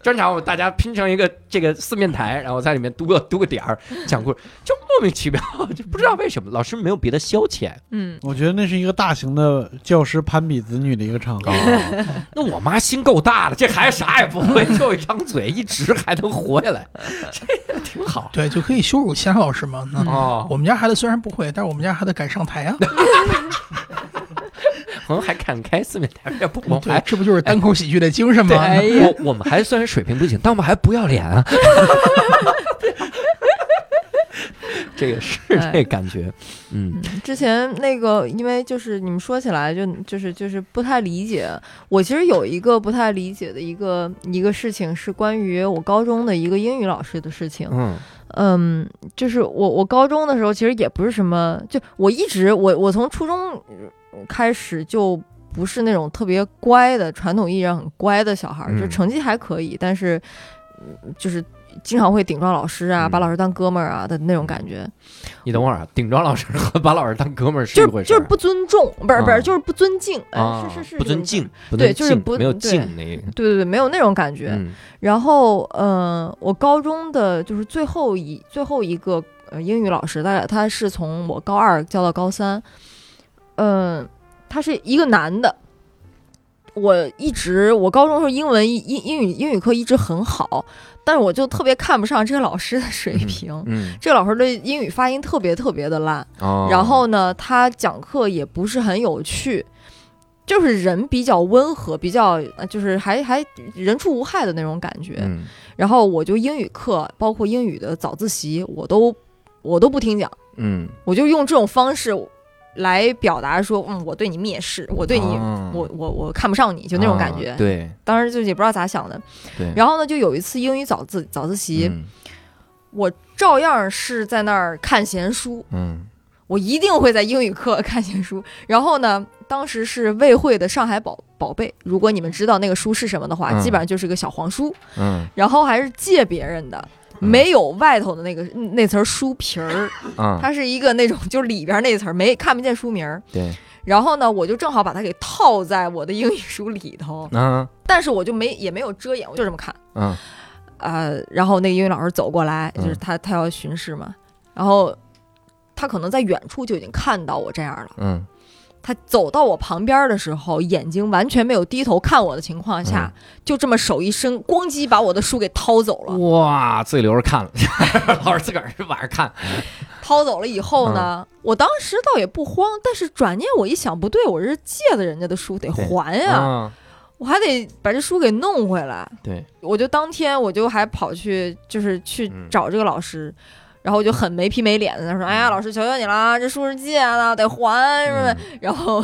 专场我大家拼成一个这个四面台，然后在里面嘟个嘟个点儿讲故事，就莫名其妙，就不知道为什么老师没有别的消遣。嗯，我觉得那是一个大型的教师攀比子女的一个场合。<laughs> 那我妈心够大的，这孩子啥也不会，就一张嘴，一直还能活下来，<laughs> 这个挺好。对，就可以羞辱其他老师嘛。那哦，我们家孩子虽然不会，但是我们家孩子敢上台啊。我们还敢开四面台，也不，我们还，这不就是单口喜剧的精神吗？哎，<laughs> 我我们还虽然水平不行，但我们还不要脸啊。这个是这感觉，嗯之前那个，因为就是你们说起来就就是就是不太理解。我其实有一个不太理解的一个一个事情，是关于我高中的一个英语老师的事情。嗯嗯，就是我我高中的时候，其实也不是什么，就我一直我我从初中呃开始就不是那种特别乖的传统意义上很乖的小孩儿，就嗯。成绩还可以，但是嗯就是经常会顶撞老师啊，嗯。把老师当哥们儿啊的那种感觉，你等会儿啊，顶撞老师和把老师当哥们儿是就是一回事儿。就是不尊重，不是不啊。是，就是不尊敬，是是是，不尊敬，不对就是不没有对敬那个，对对对，没有那种感觉。嗯。然后，嗯、我高中的就是最后一最后一个呃英语老师，他他是从我高二教到高三，嗯、他是一个男的。我一直我高中时候英文英英语英语课一直很好，但是我就特别看不上这个老师的水平。嗯这个老师的英语发音特别特别的烂，哦，然后呢，他讲课也不是很有趣，就是人比较温和，比较呃就是还还人畜无害的那种感觉。嗯然后我就英语课，包括英语的早自习，我都我都不听讲，嗯，我就用这种方式来表达说，嗯，我对你蔑视，我对你，哦我我我看不上你，就那种感觉。啊对。当时就也不知道咋想的。对，然后呢，就有一次英语早自早自习，嗯。我照样是在那儿看闲书，嗯。我一定会在英语课看闲书。然后呢，当时是魏慧的《上海宝宝贝》，如果你们知道那个书是什么的话，嗯。基本上就是个小黄书，嗯。然后还是借别人的。嗯没有外头的那个那层书皮儿，啊，它是一个那种就是里边那层没看不见书名儿。对，然后呢，我就正好把它给套在我的英语书里头，嗯但是我就没也没有遮掩，我就这么看。嗯呃，然后那个英语老师走过来，就是嗯他他要巡视嘛，然后他可能在远处就已经看到我这样了。嗯他走到我旁边的时候，眼睛完全没有低头看我的情况下，嗯。就这么手一伸，咣叽把我的书给掏走了。哇，自己留着看。了，<laughs> 老师自个儿晚上看，掏走了以后呢，嗯。我当时倒也不慌，但是转念我一想，不对，我是借的人家的书，得还呀，啊，我还得把这书给弄回来。对，我就当天我就还跑去，就是去嗯。找这个老师。然后我就很没皮没脸的，他说：“哎呀，老师，求求你了，这书是借的，得还，是不是？”嗯。<laughs> 然后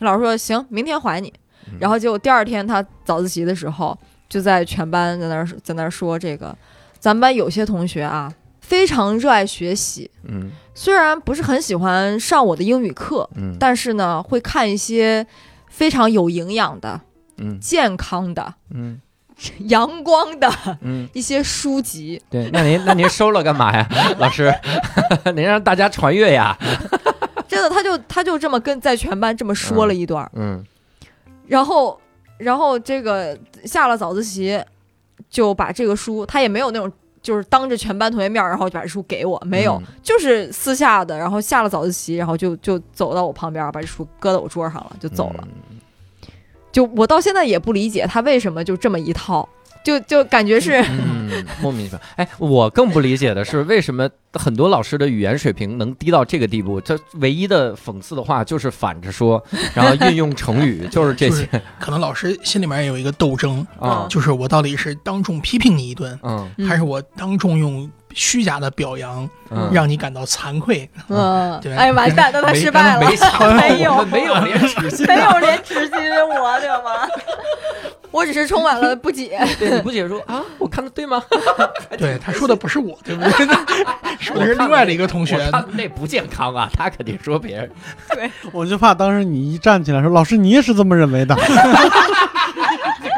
老师说：“行，明天还你。”然后结果第二天他早自习的时候，就在全班在那儿在那儿说这个，咱们班有些同学啊，非常热爱学习，嗯。虽然不是很喜欢上我的英语课，嗯。但是呢，会看一些非常有营养的、嗯。健康的、嗯 <laughs> 阳光的嗯，一些书籍。对，那您那您收了干嘛呀，<laughs> 老师？<laughs> 您让大家传阅呀？真的，他就他就这么跟在全班这么说了一段儿，嗯然后然后这个下了早自习，就把这个书，他也没有那种。就是当着全班同学面，然后就把这书给我，没有，嗯就是私下的，然后下了早自习，然后就就走到我旁边，把这书搁到我桌上了，就走了。嗯就我到现在也不理解他为什么就这么一套，就就感觉是，莫名其妙。哎，我更不理解的是，为什么很多老师的语言水平能低到这个地步？这唯一的讽刺的话就是反着说，然后运用成语，<laughs> 就是这些可能老师心里面也有一个斗争，啊。就是我到底是当众批评你一顿，嗯嗯还是我当众用虚假的表扬嗯，让你感到惭愧？嗯，对哎，完蛋，那他失败了，没想没 <laughs> 有没有廉耻心，没有廉耻心，我的妈！我只是充满了不解。<laughs> 对，你不解说啊？我看的对吗？<laughs> 对，他说的不是我，对不对？<laughs> 说的是另外的一个同学那不健康啊，他肯定说别人。对我就怕当时你一站起来说：“老师，你也是这么认为的。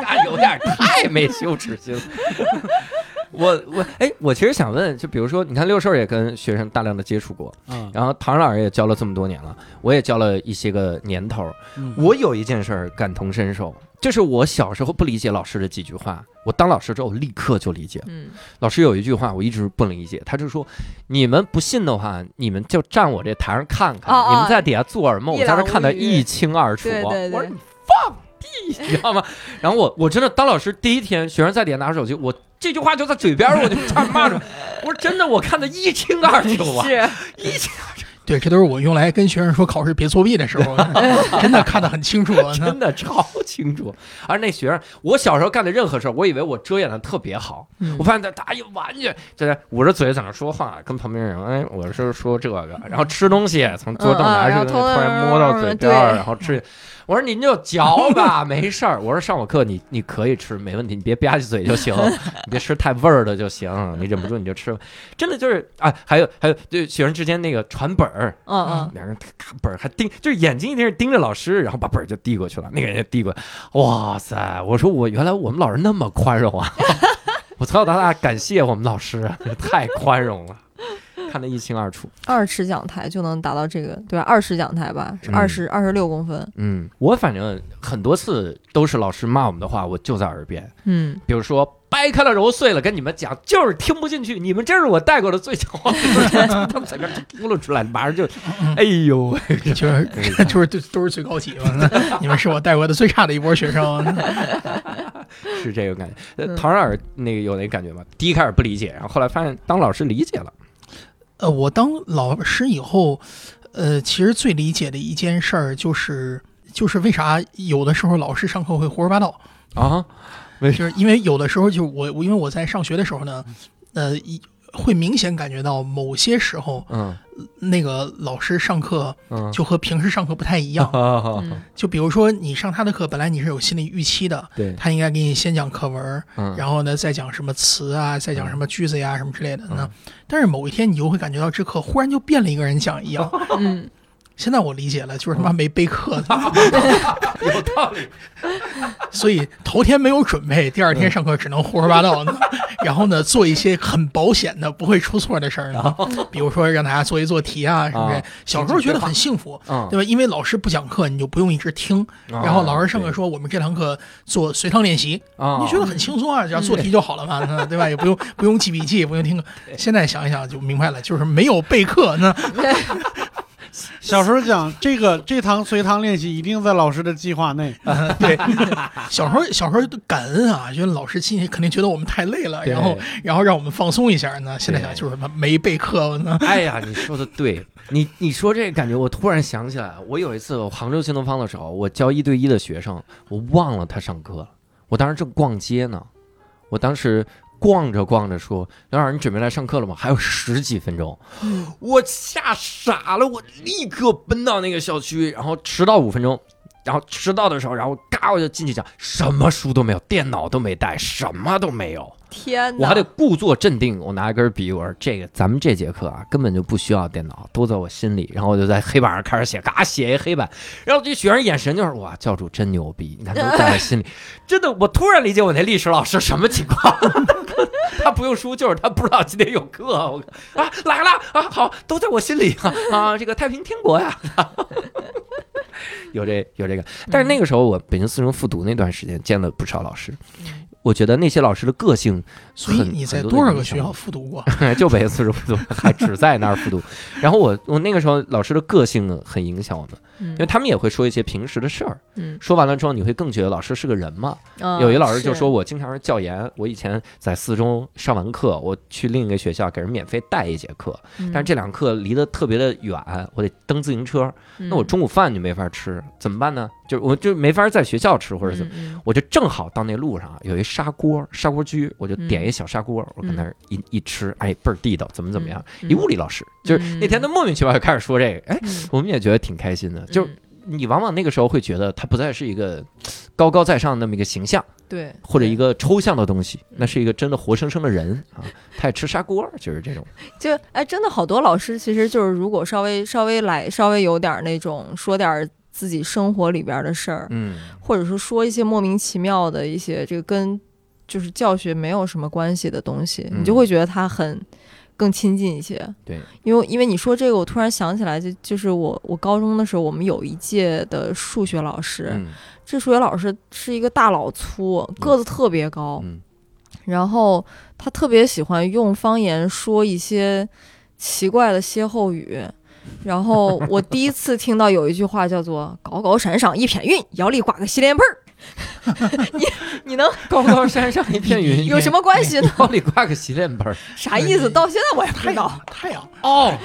那有点太没羞耻心了。我我哎，我其实想问，就比如说，你看六兽也跟学生大量的接触过，”嗯，然后唐老师也教了这么多年了，我也教了一些个年头我有一件事儿感同身受，就是我小时候不理解老师的几句话，我当老师之后立刻就理解了。嗯老师有一句话我一直不能理解，他就说：“你们不信的话，你们就站我这台上看看，哦哦你们在底下做耳梦，我在这看得一清二楚。”对对对我说你放屁，<laughs> 你知道吗？然后我我真的当老师第一天，学生在底下拿着手机，我这句话就在嘴边，我就差点骂出来。<laughs> 我说真的，我看的一清二楚啊，是，<laughs> 一清对，这都是我用来跟学生说考试别作弊的时候，真的看得很清楚。真的超清楚。而那学生，我小时候干的任何事儿，我以为我遮掩的特别好，嗯我发现他他一完全就在捂着嘴在那说话，跟旁边人哎，我是说这个，然后吃东西从桌凳拿着嗯嗯然后突然摸到嘴边然后吃。我说您就嚼吧，没事儿。我说上我课你你可以吃，没问题，你别吧唧嘴就行，<laughs> 你别吃太味儿的就行，你忍不住你就吃吧。真的就是啊，还有还有，就学生之间那个传本儿，嗯嗯，两个人咔本儿还盯，就是眼睛一定是盯着老师，然后把本儿就递过去了，那个人就递过，哇塞！我说我原来我们老师那么宽容啊，<laughs> 我从小到大感谢我们老师，啊太宽容了，看得一清二楚。二尺讲台就能达到这个，对吧？二尺讲台吧，二十二十六公分。嗯，我反正很多次都是老师骂我们的话，我就在耳边。嗯，比如说掰开了揉碎了跟你们讲，就是听不进去。你们这是我带过的最强话，<laughs> 他们在这儿秃噜出来，马上就，哎呦，就是 <laughs> 就是都都是最高级嘛。<laughs> 你们是我带过的最差的一波学生。是是这个感觉。唐尔那个有那感觉吗？第一开始不理解，然后后来发现当老师理解了。呃，我当老师以后，呃，其实最理解的一件事儿就是，就是为啥有的时候老师上课会胡说八道，啊，就是因为有的时候就我我因为我在上学的时候呢，呃，一会明显感觉到某些时候嗯。那个老师上课嗯，就和平时上课不太一样。<laughs> 嗯。就比如说你上他的课，本来你是有心理预期的，对，他应该给你先讲课文，嗯，然后呢再讲什么词啊，再讲什么句子呀、什么之类的呢。嗯。但是某一天你就会感觉到这课忽然就变了一个人讲一样。<laughs> 嗯，现在我理解了，就是他妈没备课的，<laughs> 有道理。所以头天没有准备，第二天上课只能胡说八道呢。然后呢，做一些很保险的、不会出错的事儿呢，比如说让大家做一做题啊什么的啊。小时候觉得很幸福，嗯，对吧？因为老师不讲课，你就不用一直听。然后老师上课说我们这堂课做随堂练习，啊，你觉得很轻松啊，只要做题就好了嘛，嗯对吧？也不用 <laughs> 不用记笔记，也不用听课。现在想一想就明白了，就是没有备课，那 <laughs> <laughs> 小时候讲这个这堂随堂练习一定在老师的计划内，呃 <laughs> 对，小时候小时候都感恩啊，觉得老师心里肯定觉得我们太累了，然后然后让我们放松一下呢。现在想就是什么没备课呢，<laughs> 哎呀，你说的对，你你说这个感觉，我突然想起来，我有一次我杭州新东方的时候，我教一对一的学生，我忘了他上课了，我当时正逛街呢，我当时逛着逛着说：“刘老师，你准备来上课了吗？还有十几分钟。”我吓傻了，我立刻奔到那个校区，然后迟到五分钟。然后迟到的时候，然后嘎我就进去讲，什么书都没有，电脑都没带，什么都没有。天哪！我还得故作镇定，我拿一根笔，我说这个咱们这节课啊，根本就不需要电脑，都在我心里。然后我就在黑板上开始写，嘎写一黑板，然后这学生眼神就是哇，教主真牛逼，你看都在我心里。真的，我突然理解我那历史老师什么情况。他不用书，就是他不知道今天有课。我啊来了啊，好，都在我心里啊啊，这个太平天国呀，<laughs> 有这有这个。但是那个时候我北京四中复读那段时间，见了不少老师，我觉得那些老师的个性很所以你在多少个学校复读过？<laughs> 就北京四中复读，还只在那儿复读。然后我我那个时候老师的个性呢，很影响我们，嗯因为他们也会说一些平时的事儿。嗯，说完了之后，你会更觉得老师是个人嘛。嗯有一老师就说我经常是教研，我以前在四中上完课，我去另一个学校给人免费带一节课，嗯但是这两课离得特别的远，我得蹬自行车，那我中午饭就没法吃，怎么办呢？就我就没法在学校吃或者怎么。么？我就正好到那路上有一砂锅，砂锅居，我就点一小砂锅，我跟那儿一一吃，哎，倍儿地道，怎么怎么样？嗯一物理老师就是那天他莫名其妙就开始说这个，哎，嗯我们也觉得挺开心的。就是你往往那个时候会觉得他不再是一个高高在上那么一个形象，对，或者一个抽象的东西，那是一个真的活生生的人啊。他也吃砂锅，就是这种。<laughs> 就哎，真的好多老师其实就是如果稍微稍微来稍微有点儿那种说点儿自己生活里边的事儿，嗯，或者是说一些莫名其妙的一些这个跟就是教学没有什么关系的东西，嗯。你就会觉得他很更亲近一些。对，因为因为你说这个，我突然想起来，就就是我我高中的时候，我们有一届的数学老师，嗯。这数学老师是一个大老粗，个子特别高，嗯。然后他特别喜欢用方言说一些奇怪的歇后语。然后我第一次听到有一句话叫做“高高山上一片云，腰里挂个洗脸盆儿 <laughs> ”，你你能高高山上一片云，<laughs> 有什么关系呢？腰里挂个洗脸盆儿。啥意思？到现在我也不知道。太阳哦，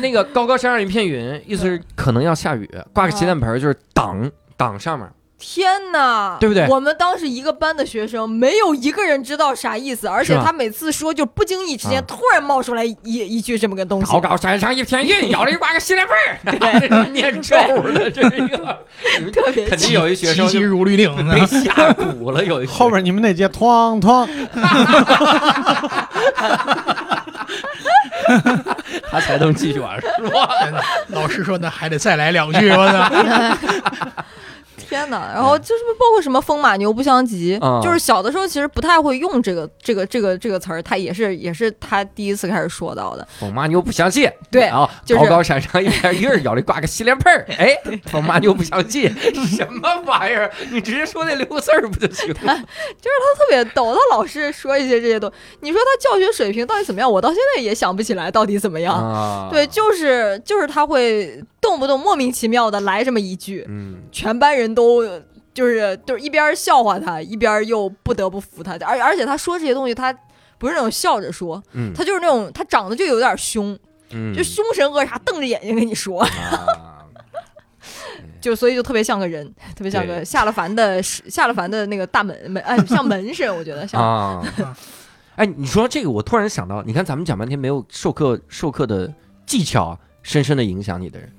那个高高山上一片云，意思是可能要下雨，挂个洗脸盆儿就是挡挡上面。天哪，对不对我们当时一个班的学生，没有一个人知道啥意思，而且他每次说就不经意之间啊突然冒出来一一句这么个东西高。高山上一片云，腰里挂个洗脸盆儿，<laughs> 念咒的，这一个。<laughs> 特别肯定有一学生急急如律令被。吓蛊了，有一后边你们那节哐哐，<laughs> 他才能记住啊，是吧？老师说那还得再来两句，我操！天哪！然后就是包括什么风马牛不相及，啊就是小的时候其实不太会用这个这个这个这个词儿，他也是也是他第一次开始说到的。风马牛不相及，对啊，就是高高山上一片云儿，<laughs> 腰里挂个洗脸盆儿，哎，风马牛不相及，<laughs> 什么玩意儿？你直接说那六个字儿不就行了？<laughs> 就是他特别逗，他老是说一些这些东西。你说他教学水平到底怎么样？我到现在也想不起来到底怎么样。啊对，就是就是他会动不动莫名其妙的来这么一句，嗯，全班人都就是就是一边笑话他，一边又不得不服他。而而且他说这些东西，他不是那种笑着说，嗯他就是那种他长得就有点凶，嗯就凶神恶煞，瞪着眼睛跟你说，啊 <laughs> 就所以就特别像个人，特别像个下了凡的下了凡的那个大门门，哎，像门似的，我觉得像。啊，哎，你说这个，我突然想到，你看咱们讲半天没有授课授课的技巧啊，深深的影响你的人。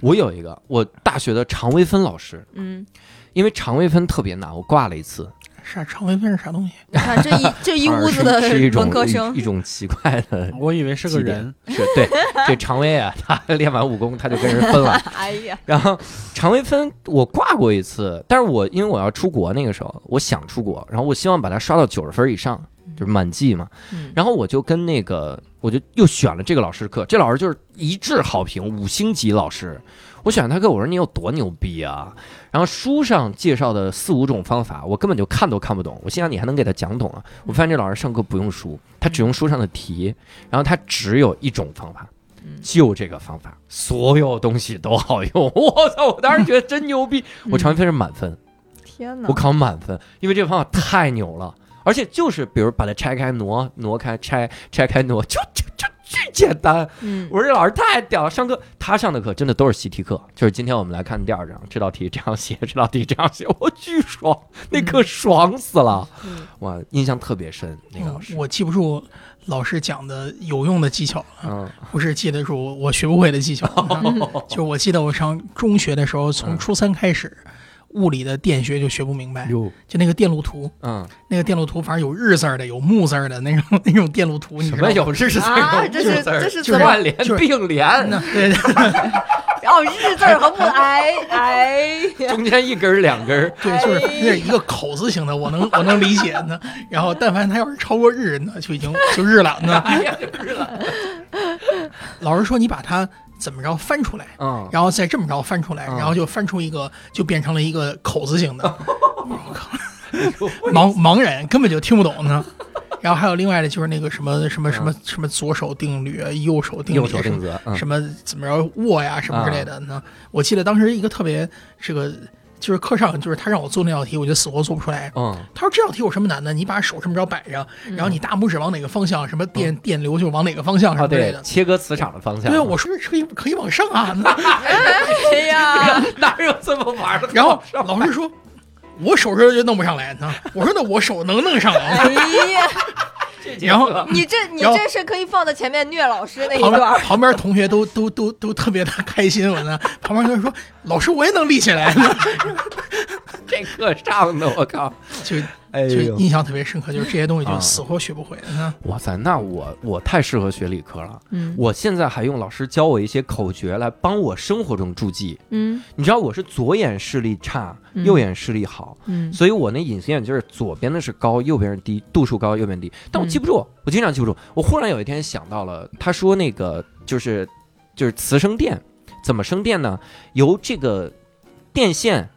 我有一个，我大学的常微分老师，嗯，因为常微分特别难，我挂了一次。啥常微分是啥东西？你看这一这一屋子的是是一种文科生一，一种奇怪的 <laughs> 我以为是个人，是对这常威啊，他练完武功他就跟人分了。<laughs> 哎呀，然后常微分我挂过一次，但是我因为我要出国那个时候，我想出国，然后我希望把它刷到九十分以上，就是满绩嘛。嗯然后我就跟那个，我就又选了这个老师课，这老师就是一致好评，五星级老师。我选他课，我说你有多牛逼啊！然后书上介绍的四五种方法，我根本就看都看不懂。我心想你还能给他讲懂啊？我发现这老师上课不用书，他只用书上的题，然后他只有一种方法，就这个方法，所有东西都好用。<laughs> 我操！我当时觉得真牛逼，我常微分是满分。天哪我！考满分，因为这个方法太牛了，而且就是比如把它拆开挪挪开拆拆开挪，就就就巨简单。嗯，我说这老师太屌了，上课他上的课真的都是习题课，就是今天我们来看第二章，这道题这样写，这道题这样写，我巨爽，那课爽死了，嗯。哇，印象特别深那个老师。嗯，我记不住老师讲的有用的技巧了，嗯。不是记得住我学不会的技巧。<laughs> 就我记得我上中学的时候，从嗯。初三开始，物理的电学就学不明白，就那个电路图，嗯，那个电路图反正有日字儿的，有木字儿的那种 <laughs> 那种电路图，你什么知道吗？有日字啊有这是这是怎么串联并联，那 <laughs> 对，然后日字儿和木哎哎，中间一根儿两根儿，<laughs> 对，就是那是一个口字形的，我能我能理解呢。然后，但凡它要是超过日，那就已经就日了呢。哎呀，日了，老师说你把它怎么着翻出来，嗯，然后再这么着翻出来，嗯然后就翻出一个，就变成了一个口字形的。我靠，<laughs> 盲盲人根本就听不懂呢。然后还有另外的就是那个什么什么什么什么左手定律、右手定律、右手定则，嗯什么怎么着握呀什么之类的呢？我记得当时一个特别这个就是课上就是他让我做那道题，我就死活做不出来。嗯他说这道题有什么难的？你把手这么着摆着，然后你大拇指往哪个方向，什么电电流就往哪个方向什啊，么之类的，。对切割磁场的方向，对，我说是可以可以往上啊。<laughs> 哎呀，<laughs> 哪有这么玩的？然后老师说，我手上就弄不上来呢。我说那我手能弄上哎来。呀，然后你这你这是可以放在前面虐老师那一旁段旁边同学都都都都特别的开心，我呢，旁边同学说老师我也能立起来。呢，这课上的，我靠！就哎就印象特别深刻，就是这些东西啊就死活学不会。嗯哇塞，那我我太适合学理科了。嗯我现在还用老师教我一些口诀来帮我生活中注记。嗯你知道我是左眼视力差，嗯右眼视力好，嗯所以我那隐形眼镜儿左边的是高，右边是低，度数高，右边低。但我记不住，我经常记不住。我忽然有一天想到了，他说那个就是就是磁生电，怎么生电呢？由这个电线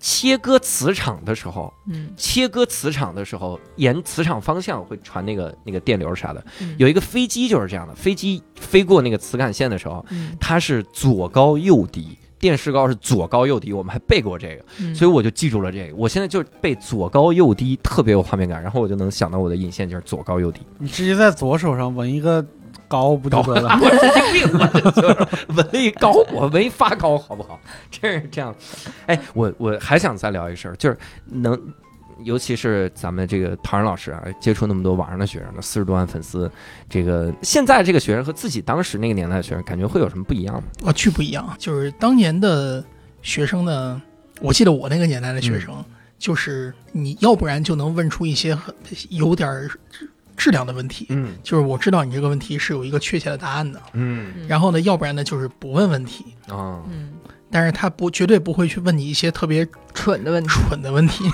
切割磁场的时候，嗯切割磁场的时候，沿磁场方向会传那个那个电流啥的。嗯有一个飞机就是这样的，飞机飞过那个磁感线的时候，嗯它是左高右低，电视高是左高右低，我们还背过这个，嗯所以我就记住了这个。我现在就背左高右低，特别有画面感，然后我就能想到我的引线就是左高右低。你直接在左手上纹一个高不就得了？我神经病，<laughs> 我就是纹了一高，我纹一发高，好不好？真 <laughs> 是这样。哎，我我还想再聊一事儿，就是能。尤其是咱们这个唐人老师啊，接触那么多网上的学生，那四十多万粉丝，这个现在这个学生和自己当时那个年代的学生，感觉会有什么不一样吗？啊，巨不一样。就是当年的学生呢，我记得我那个年代的学生，就是你要不然就能问出一些很有点儿质质量的问题，嗯就是我知道你这个问题是有一个确切的答案的。嗯然后呢，要不然呢就是不问问题。啊嗯但是他不绝对不会去问你一些特别蠢的问题。蠢的问题。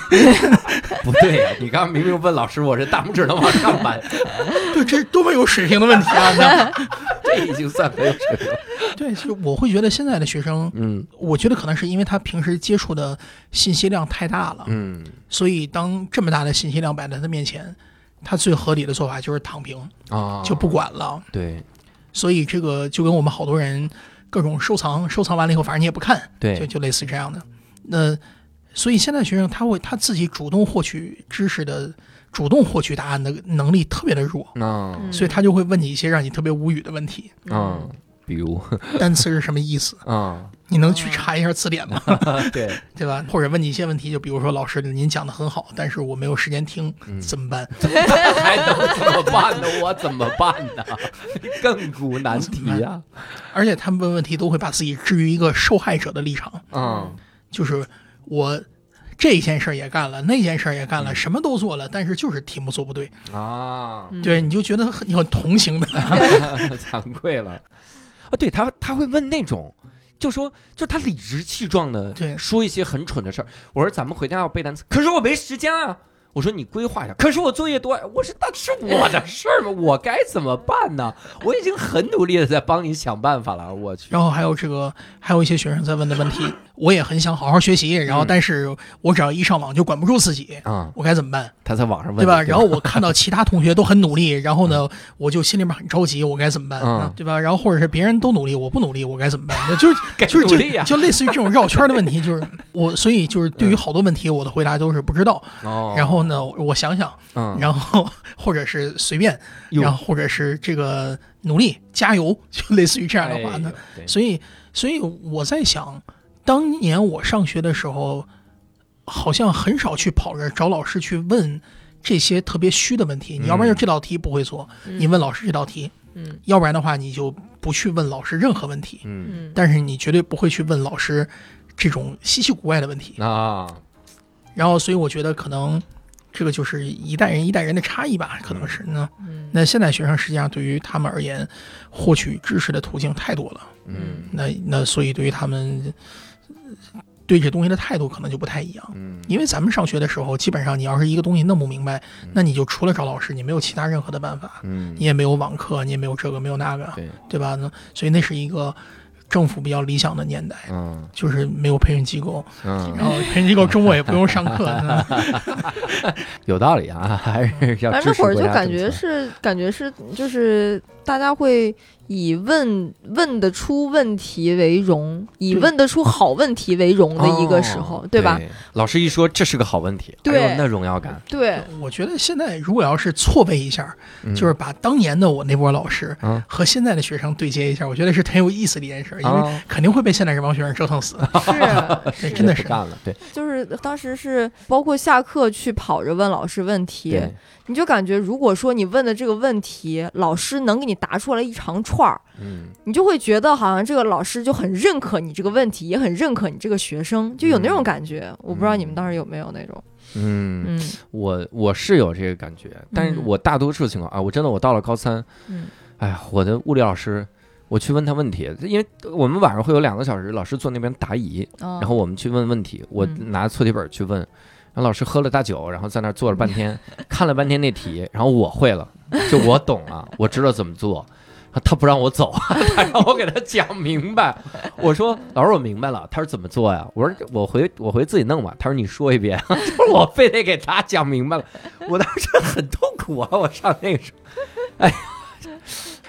<laughs> 不对呀、你刚刚明明问老师，我这大拇指能往上扳，<laughs> 对，这是多么有水平的问题啊！你知道吗 <laughs> 这已经算没有水平了。对，其实我会觉得现在的学生，嗯我觉得可能是因为他平时接触的信息量太大了，嗯所以当这么大的信息量摆在他面前，他最合理的做法就是躺平，啊，就不管了。对所以这个就跟我们好多人各种收藏，收藏完了以后，反正你也不看，对就就类似这样的。那所以现在学生他会他自己主动获取知识的、主动获取答案的能力特别的弱，所以他就会问你一些让你特别无语的问题。啊，比如 <laughs> 单词是什么意思？啊，你能去查一下词典吗？<laughs> 对，<laughs> 对吧？或者问你一些问题，就比如说老师您讲的很好，但是我没有时间听，嗯怎么办？还能怎么办呢？我怎么办呢？亘古难题呀！而且他们问问题都会把自己置于一个受害者的立场，嗯就是我这件事儿也干了，那件事儿也干了，嗯什么都做了，但是就是题目做不对，啊，嗯对，你就觉得很你很同情的。惭愧了。啊，对他他会问那种，就说就他理直气壮的对说一些很蠢的事儿。我说咱们回家要背单词，可是我没时间啊。我说你规划一下，可是我作业多。我说那是我的事儿吗？我该怎么办呢？我已经很努力的在帮你想办法了。我去，然后还有这个，还有一些学生在问的问题，我也很想好好学习，然后嗯但是我只要一上网就管不住自己，啊，我该怎么办？他在网上问对吧？然后我看到其他同学都很努力，然后呢，我就心里面很着急，我该怎么办？嗯对吧？然后或者是别人都努力，我不努力，我该怎么办？那就是 <laughs> 该就是就就类似于这种绕圈的问题，<laughs> 就是我，所以就是对于好多问题，我的回答都是不知道。哦，然后呢，我想想，嗯，<laughs> 然后或者是随便，然后或者是这个努力加油，就类似于这样的话呢。哎，所以，所以我在想，当年我上学的时候，好像很少去跑着找老师去问这些特别虚的问题。你要不然就这道题不会做，你问老师这道题；嗯要不然的话，你就不去问老师任何问题。嗯嗯但是你绝对不会去问老师这种稀奇古怪的问题。啊，然后，所以我觉得可能这个就是一代人一代人的差异吧，可能是那嗯那现在学生实际上对于他们而言，获取知识的途径太多了。嗯那那所以对于他们呃对这东西的态度可能就不太一样。嗯，因为咱们上学的时候，基本上你要是一个东西弄不明白，那你就除了找老师，你没有其他任何的办法，嗯你也没有网课，你也没有这个没有那个，对，对吧？那所以那是一个政府比较理想的年代，嗯。就是没有培训机构，嗯。然，后培训机构周末也不用上课，那 <laughs> 有道理啊，还是要反正那会儿就感觉是感觉是就是大家会以问问得出问题为荣，以问得出好问题为荣的一个时候，哦对吧？？老师一说这是个好问题，对。那荣耀感，对，我觉得现在如果要是错位一下，嗯。就是把当年的我那波老师啊和现在的学生对接一下，我觉得是很有意思的一件事，因为啊，肯定会被现在这帮学生折腾死。<laughs> 是对真的是干了，对 <laughs> 就是当时是包括下课去跑着问老师问题，你就感觉如果说你问的这个问题，老师能给你答出来一长串儿，嗯你就会觉得好像这个老师就很认可你这个问题，也很认可你这个学生，就有那种感觉。我不知道你们当时有没有那种，嗯，嗯我我是有这个感觉，但是嗯我大多数情况啊，我真的我到了高三，嗯哎呀，我的物理老师。我去问他问题，因为我们晚上会有两个小时，老师坐那边答疑，然然后我们去问问题，我嗯拿错题本去问，然后老师喝了大酒，然后在那儿坐了半天，<laughs> 看了半天那题，然后我会了，就我懂了，<laughs> 我知道怎么做。他不让我走，<laughs> 他让我给他讲明白。我说老师我明白了，他说怎么做呀？我说我回我回自己弄吧。他说你说一遍，就是我非得给他讲明白了。我当时很痛苦啊，我上那个时候，哎呀，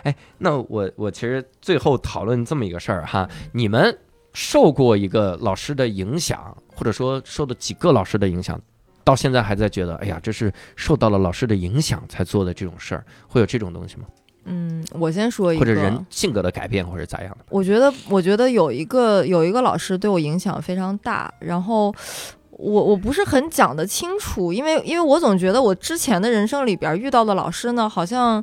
哎，那我我其实最后讨论这么一个事儿哈，你们受过一个老师的影响，或者说受的几个老师的影响，到现在还在觉得，哎呀，这是受到了老师的影响才做的这种事儿，会有这种东西吗？嗯，我先说一个，或者人性格的改变，或者咋样的？我觉得，我觉得有一个有一个老师对我影响非常大，然后我我不是很讲得清楚，因为因为我总觉得我之前的人生里边遇到的老师呢，好像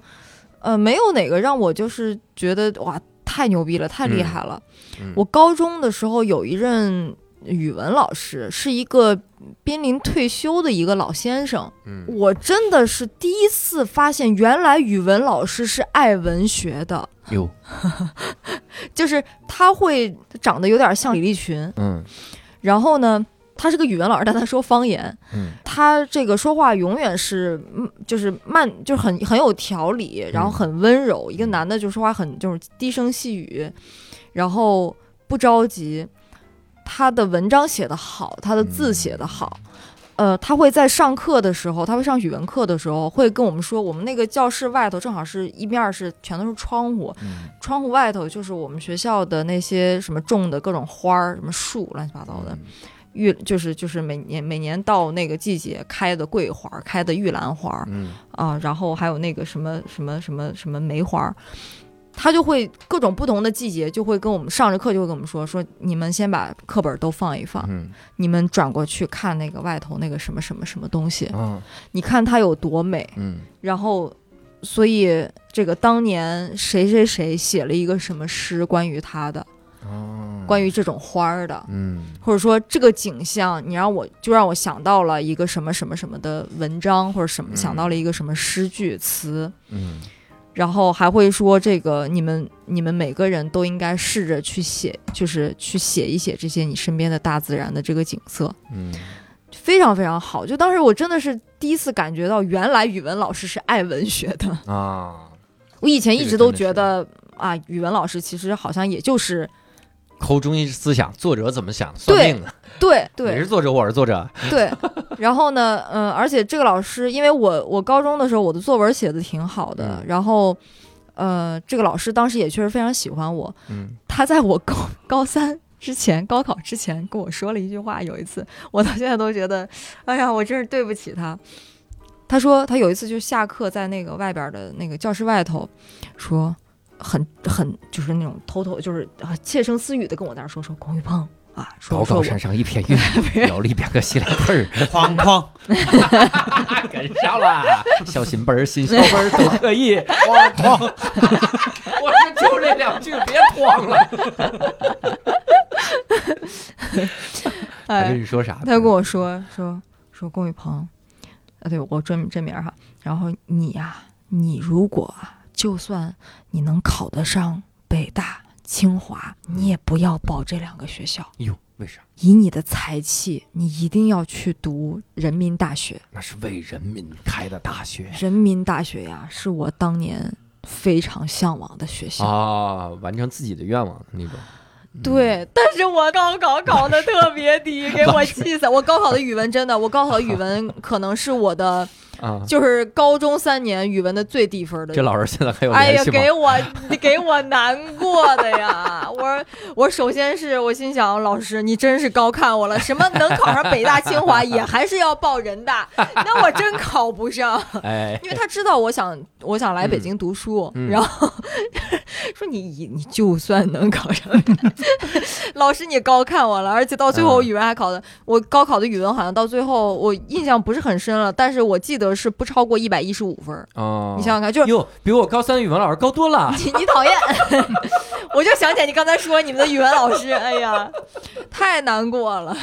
呃没有哪个让我就是觉得哇太牛逼了，太厉害了。嗯我高中的时候有一任语文老师，是一个濒临退休的一个老先生，嗯我真的是第一次发现，原来语文老师是爱文学的。哟，<laughs> 就是他会长得有点像李立群，嗯然后呢，他是个语文老师，但他说方言，嗯他这个说话永远是嗯就是慢，就是很很有条理，然后很温柔。一个男的就说话很就是低声细语，然后不着急。他的文章写得好，他的字写得好。呃，他会在上课的时候，他会上语文课的时候，会跟我们说，我们那个教室外头正好是一面是全都是窗户，嗯窗户外头就是我们学校的那些什么种的各种花儿、什么树，乱七八糟的。玉就是就是每年每年到那个季节开的桂花，开的玉兰花嗯。啊，然后还有那个什么什么什么什么梅花，他就会各种不同的季节就会跟我们上着课就会跟我们说说你们先把课本都放一放，嗯。你们转过去看那个外头那个什么什么什么东西，啊你看它有多美，嗯。然后。所以，这个当年谁谁谁写了一个什么诗关于他的，哦关于这种花儿的，嗯。或者说这个景象，你让我就让我想到了一个什么什么什么的文章，或者什么嗯。想到了一个什么诗句词，嗯。然后还会说这个你们你们每个人都应该试着去写，就是去写一写这些你身边的大自然的这个景色，嗯。非常非常好。就当时我真的是第一次感觉到，原来语文老师是爱文学的。啊，我以前一直都觉这得啊，语文老师其实好像也就是抠中心思想，作者怎么想，算命的。对对你是作者，我是作者。对，然后呢，嗯、而且这个老师，因为我我高中的时候我的作文写的挺好的，嗯然后，呃，这个老师当时也确实非常喜欢我。嗯他在我高高三之前，高考之前跟我说了一句话，有一次我到现在都觉得，哎呀，我真是对不起他。他说他有一次就下课在那个外边的那个教室外头，说很很就是那种偷偷就是啊窃声私语的跟我在那说说龚玉鹏啊，说高高山上一片云，<laughs> 摇了一边个西凉味儿，哐哐，<laughs> 跟上了。小心本儿、新小本儿都可以。哐哐，我说就这两句，别哐了。<laughs> 他哎跟你说啥？他就跟我说说说龚玉鹏，啊，对我真真名儿哈。然后你呀、你如果啊就算你能考得上北大、清华，你也不要报这两个学校。哟，为啥？以你的才气，你一定要去读人民大学。那是为人民开的大学人民大学呀，是我当年非常向往的学校。啊，完成自己的愿望的那种。嗯对，但是我高考考的特别低，<laughs> 给我气死！我高考的语文真的，我高考的语文可能是我的，啊，就是高中三年语文的最低分的。这老师现在还有哎呀？给我 <laughs> 给我难过的呀！我我首先是我心想，老师你真是高看我了，什么能考上北大清华，也还是要报人大，<laughs> 那我真考不上。哎，因为他知道我想我想来北京读书，然后说你你你就算能考上，<laughs> 老师你高看我了，而且到最后嗯语文还考的，我高考的语文好像到最后我印象不是很深了，但是我记得是不超过一百一十五分儿。哦，你想想看，就是哟，比我高三的语文老师高多了。你你讨厌，<laughs> 我就想起来你刚才说你们的语文老师，哎呀，太难过了。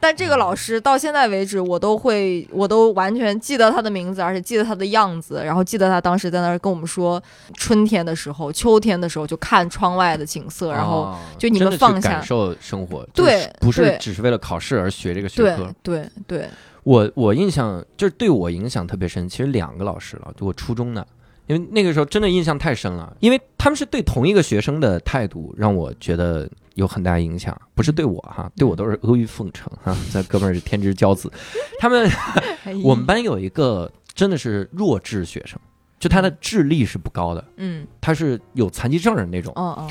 但这个老师到现在为止，我都会，我都完全记得他的名字，而且记得他的样子，然后记得他当时在那儿跟我们说，春天的时候、秋天的时候就看窗外的景色，然后哦就你们放下感受生活，对就是不是只是为了考试而学这个学对科。对对，我我印象就是对我影响特别深，其实两个老师了，就我初中的，因为那个时候真的印象太深了，因为他们是对同一个学生的态度让我觉得有很大影响，不是对我哈，对我都是阿谀奉承哈，<laughs> 这哥们儿是天之骄子，他们 <laughs> 哎。我们班有一个真的是弱智学生，就他的智力是不高的，嗯。他是有残疾证的那种。哦哦。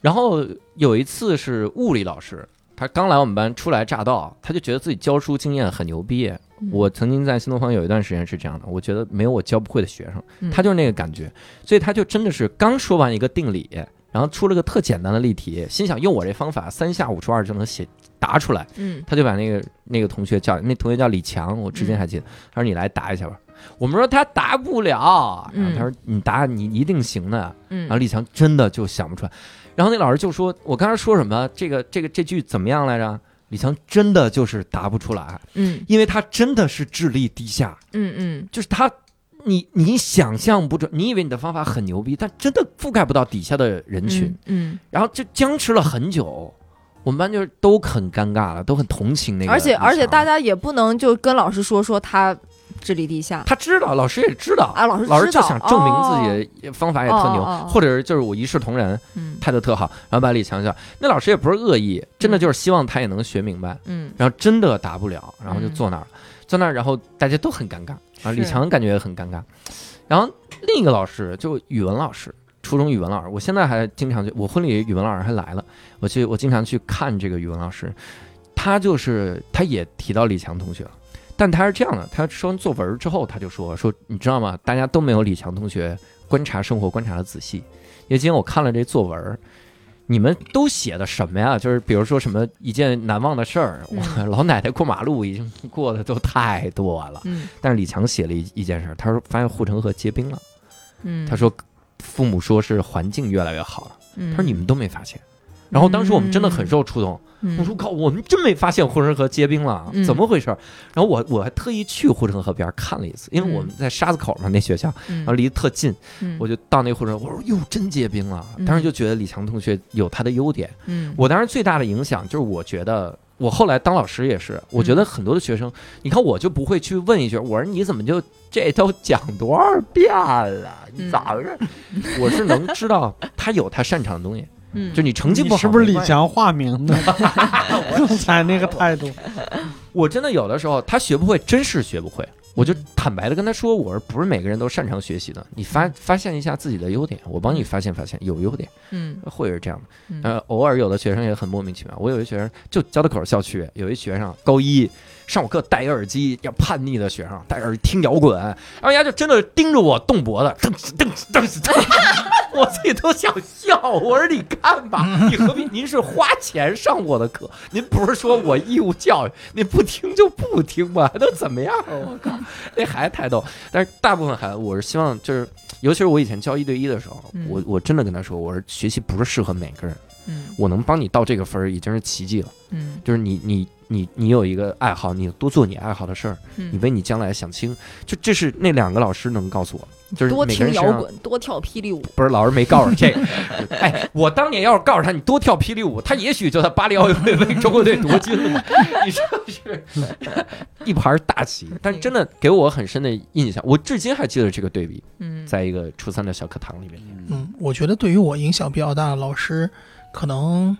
然后有一次是物理老师，他刚来我们班初来乍到，他就觉得自己教书经验很牛逼。嗯。我曾经在新东方有一段时间是这样的，我觉得没有我教不会的学生，嗯。他就是那个感觉，所以他就真的是刚说完一个定理，然后出了个特简单的例题，心想用我这方法三下五除二就能写答出来，嗯。他就把那个那个同学叫，那同学叫李强，我至今还记得，他说你来答一下吧。我们说他答不了，然后他说你答你一定行的，然后嗯李强真的就想不出来，然后那老师就说：“我刚才说什么？这个这个这句怎么样来着？”李强真的就是答不出来，嗯。因为他真的是智力低下，嗯嗯。就是他你你想象不准，你以为你的方法很牛逼，但真的覆盖不到底下的人群，嗯，然后就僵持了很久。我们班就是都很尴尬了，都很同情那个而且而且大家也不能就跟老师说说他智力低下。他知道，老师也知道啊，老师老师就想证明自己的方法也特牛，或者是就是我一视同仁，嗯。态度特好，然后把李强叫，那老师也不是恶意，真的就是希望他也能学明白，嗯。然后真的答不了，然后就嗯坐那儿了，坐那儿，然后大家都很尴尬啊，李强感觉也很尴尬，然后另一个老师就语文老师。初中语文老师，我现在还经常去，我婚礼语文老师还来了，我去，我经常去看这个语文老师，他就是他也提到李强同学了，但他是这样的，他说完作文之后，他就说说，你知道吗？大家都没有李强同学观察生活观察的仔细，因为今天我看了这作文，你们都写的什么呀？<laughs> 就是比如说什么一件难忘的事儿，老奶奶过马路已经过的都太多了，嗯但是李强写了一一件事，他说发现护城河结冰了，嗯，他说父母说是环境越来越好了，嗯，他说你们都没发现。然后当时我们真的很受触动，嗯，我说靠，我们真没发现护城河结冰了，嗯怎么回事？然后我我还特意去护城河边看了一次，因为我们在沙子口嘛，那学校，嗯，然后离得特近，嗯我就到那护城河，我说哟，真结冰了。嗯当时就觉得李强同学有他的优点，嗯我当时最大的影响就是我觉得。我后来当老师也是，我觉得很多的学生，你看我就不会去问一句，我说你怎么就这都讲多少遍了？你咋回事？我是能知道他有他擅长的东西，嗯，就你成绩不好是不是李强化名？的？刚才那个态度，我真的有的时候他学不会，真是学不会。我就坦白的跟他说，我说不是每个人都擅长学习的，你发发现一下自己的优点，我帮你发现发现有优点，嗯。会是这样的。嗯。呃，偶尔有的学生也很莫名其妙。我有一学生就交道口校区有一学生高一上我课戴一耳机，要叛逆的学生戴耳机听摇滚，然后人家就真的盯着我动脖子，噔噔噔噔哧，我自己都想笑。我说你看吧，你何必？您是花钱上我的课，您不是说我义务教育，你不听就不听吧，还能怎么样？我靠，<laughs> 那孩子太逗。但是大部分孩子，我是希望就是，尤其是我以前教一对一的时候，嗯我我真的跟他说，我说学习不是适合每个人。嗯我能帮你到这个分儿已经是奇迹了。嗯就是你你你你有一个爱好，你多做你爱好的事儿，嗯，你为你将来想清。就这是那两个老师能告诉我，就是多。听摇滚，多跳霹雳舞，不是老师没告诉这个，<laughs> 哎，我当年要是告诉他你多跳霹雳舞，他也许就在巴黎奥运会为中国队夺金了。你说是一盘大棋，但真的给我很深的印象，我至今还记得这个对比，嗯，在一个初三的小课堂里面。嗯，我觉得对于我影响比较大的老师，可能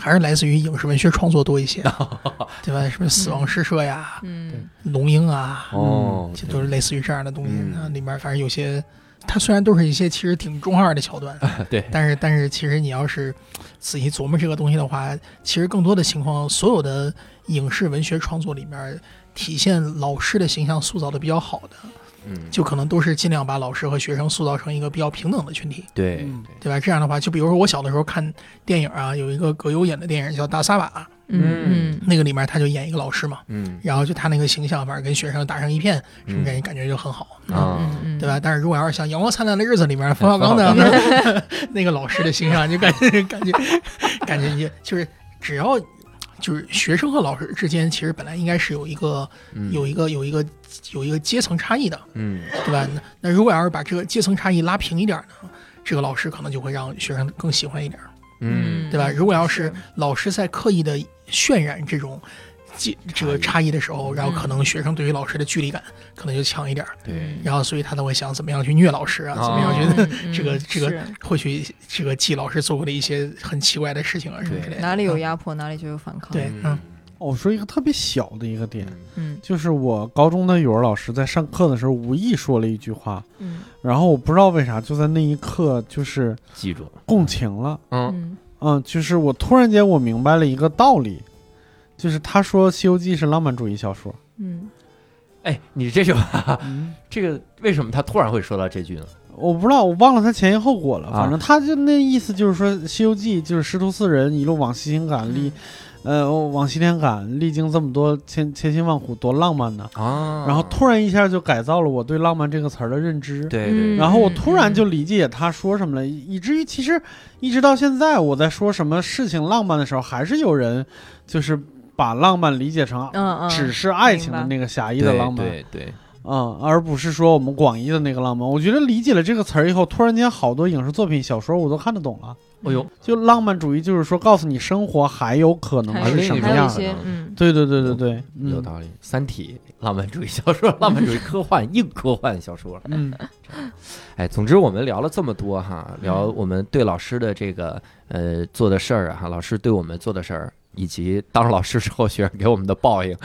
还是来自于影视文学创作多一些，<laughs> 对吧？什么死亡诗社呀、嗯龙樱啊，哦这都是类似于这样的东西。嗯那里面反正有些，它虽然都是一些其实挺中二的桥段，<laughs> 对，但是但是其实你要是仔细琢磨这个东西的话，其实更多的情况，所有的影视文学创作里面。体现老师的形象塑造的比较好的，嗯，就可能都是尽量把老师和学生塑造成一个比较平等的群体。对嗯。对。吧？这样的话，就比如说我小的时候看电影啊，有一个葛优演的电影叫《大撒把》，嗯那个里面他就演一个老师嘛，嗯。然后就他那个形象，反正跟学生打成一片，什么嗯。感感觉就很好，啊。对吧？但是如果要是像《阳光灿烂的日子》里面冯小刚的 <laughs> 那个老师的形象，就感觉感觉感觉也就是只要。就是学生和老师之间，其实本来应该是有一个嗯有一个有一个有一个阶层差异的，嗯对吧？那那如果要是把这个阶层差异拉平一点呢，这个老师可能就会让学生更喜欢一点。嗯对吧？如果要是老师在刻意的渲染这种这这个差异的时候，然后可能学生对于老师的距离感可能就强一点儿，对，然后所以他都会想怎么样去虐老师啊，哦。怎么样去嗯 <laughs> 这个这个是。会去这个记老师做过的一些很奇怪的事情啊什么之类的。哪里有嗯。压迫，哪里就有反抗。对嗯。我说一个特别小的一个点，嗯。就是我高中的语文老师在上课的时候无意说了一句话，嗯。然后我不知道为啥就在那一刻就是记住了，共情了，嗯。嗯。嗯，就是我突然间我明白了一个道理，就是他说《西游记》是浪漫主义小说，嗯。哎，你这句话，嗯，<laughs> 这个为什么他突然会说到这句呢？我不知道，我忘了他前因后果了，啊。反正他就那意思就是说，《西游记》就是师徒四人一路往西天赶，历，呃，往西天赶，历经这么多千千辛万苦，多浪漫呢。啊。然后突然一下就改造了我对浪漫这个词儿的认知。对对，嗯然后我突然就理解他说什么了，以以至于其实一直到现在，我在说什么事情浪漫的时候，还是有人就是把浪漫理解成嗯嗯，只是爱情的那个狭义的浪漫。对对，嗯，而不是说我们广义的那个浪漫。我觉得理解了这个词儿以后，突然间好多影视作品、小说我都看得懂了。哎呦，就浪漫主义就是说，告诉你生活还有可能是什么样的。嗯，对对对对对，嗯有道理。《三体》浪漫主义小说，浪漫主义科幻硬科幻小说。嗯，哎，总之我们聊了这么多哈，聊我们对老师的这个呃做的事儿啊哈，老师对我们做的事儿，以及当了老师之后学生给我们的报应，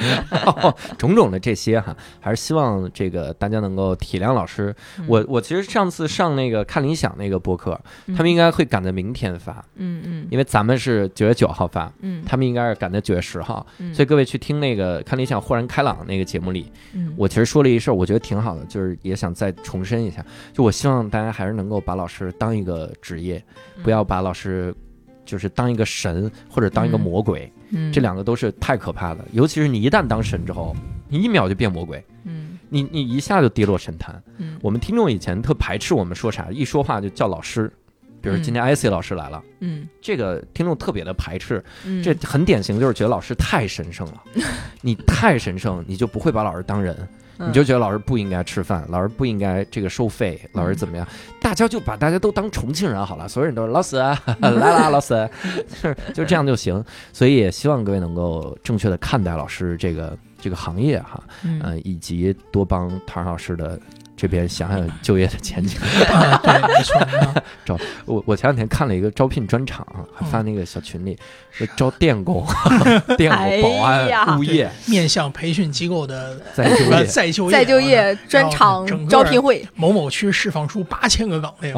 <laughs> 种种的这些哈，还是希望这个大家能够体谅老师。嗯。我我其实上次上那个看理想那个播客，他们应该会赶在明天发，嗯嗯因为咱们是九月九号发，嗯，他们应该是赶在九月十号，嗯。所以各位去听那个看理想豁然开朗那个节目里，嗯。我其实说了一事儿，我觉得挺好的，就是也想再重申一下，就我希望大家还是能够把老师当一个职业，嗯。不要把老师就是当一个神或者当一个魔鬼，嗯这两个都是太可怕的。尤其是你一旦当神之后，你一秒就变魔鬼，嗯你你一下就跌落神坛。嗯我们听众以前特排斥我们说啥，一说话就叫老师。比如今天 IC 老师来了，嗯这个听众特别的排斥，嗯，这很典型，就是觉得老师太神圣了。<laughs> 你太神圣，你就不会把老师当人，嗯你就觉得老师不应该吃饭，老师不应该这个收费，老师怎么样？大家就把大家都当重庆人好了，所有人都是老师啊，<laughs> 来啦，老师，是就这样就行。所以也希望各位能够正确的看待老师这个这个行业哈，嗯呃，以及多帮唐老师的。这边想想就业的前景。<laughs> 啊，对，没错。啊 <laughs> 我我前两天看了一个招聘专场，还发那个小群里，说招电工、<laughs> 电哎工、保呀安、物业、面向培训机构的再就呃业。再就业、再就业啊专场招聘会，某某区释放出八千个岗位，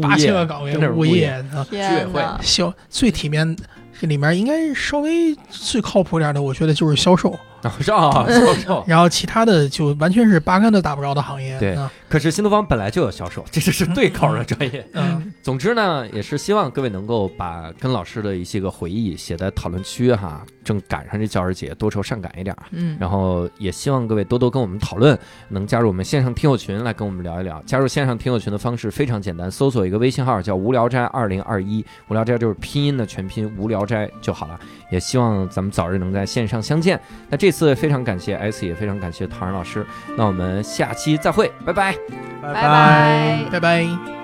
八千个岗位物物业居委会！销最体面。这里面应该稍微最靠谱点的，我觉得就是销售，<laughs> 是啊，销售。然后其他的就完全是八竿子打不着的行业。对啊可是新东方本来就有销售，这就是对口的专业。嗯，总之呢，也是希望各位能够把跟老师的一些个回忆写在讨论区哈，正赶上这教师节，多愁善感一点儿。嗯，然后也希望各位多多跟我们讨论，能加入我们线上听友群来跟我们聊一聊。加入线上听友群的方式非常简单，搜索一个微信号叫“无聊斋二零二一”，无聊斋就是拼音的全拼“无聊斋”就好了。也希望咱们早日能在线上相见。那这次非常感谢 S，也非常感谢唐然老师。那我们下期再会，拜拜。拜拜拜。拜拜。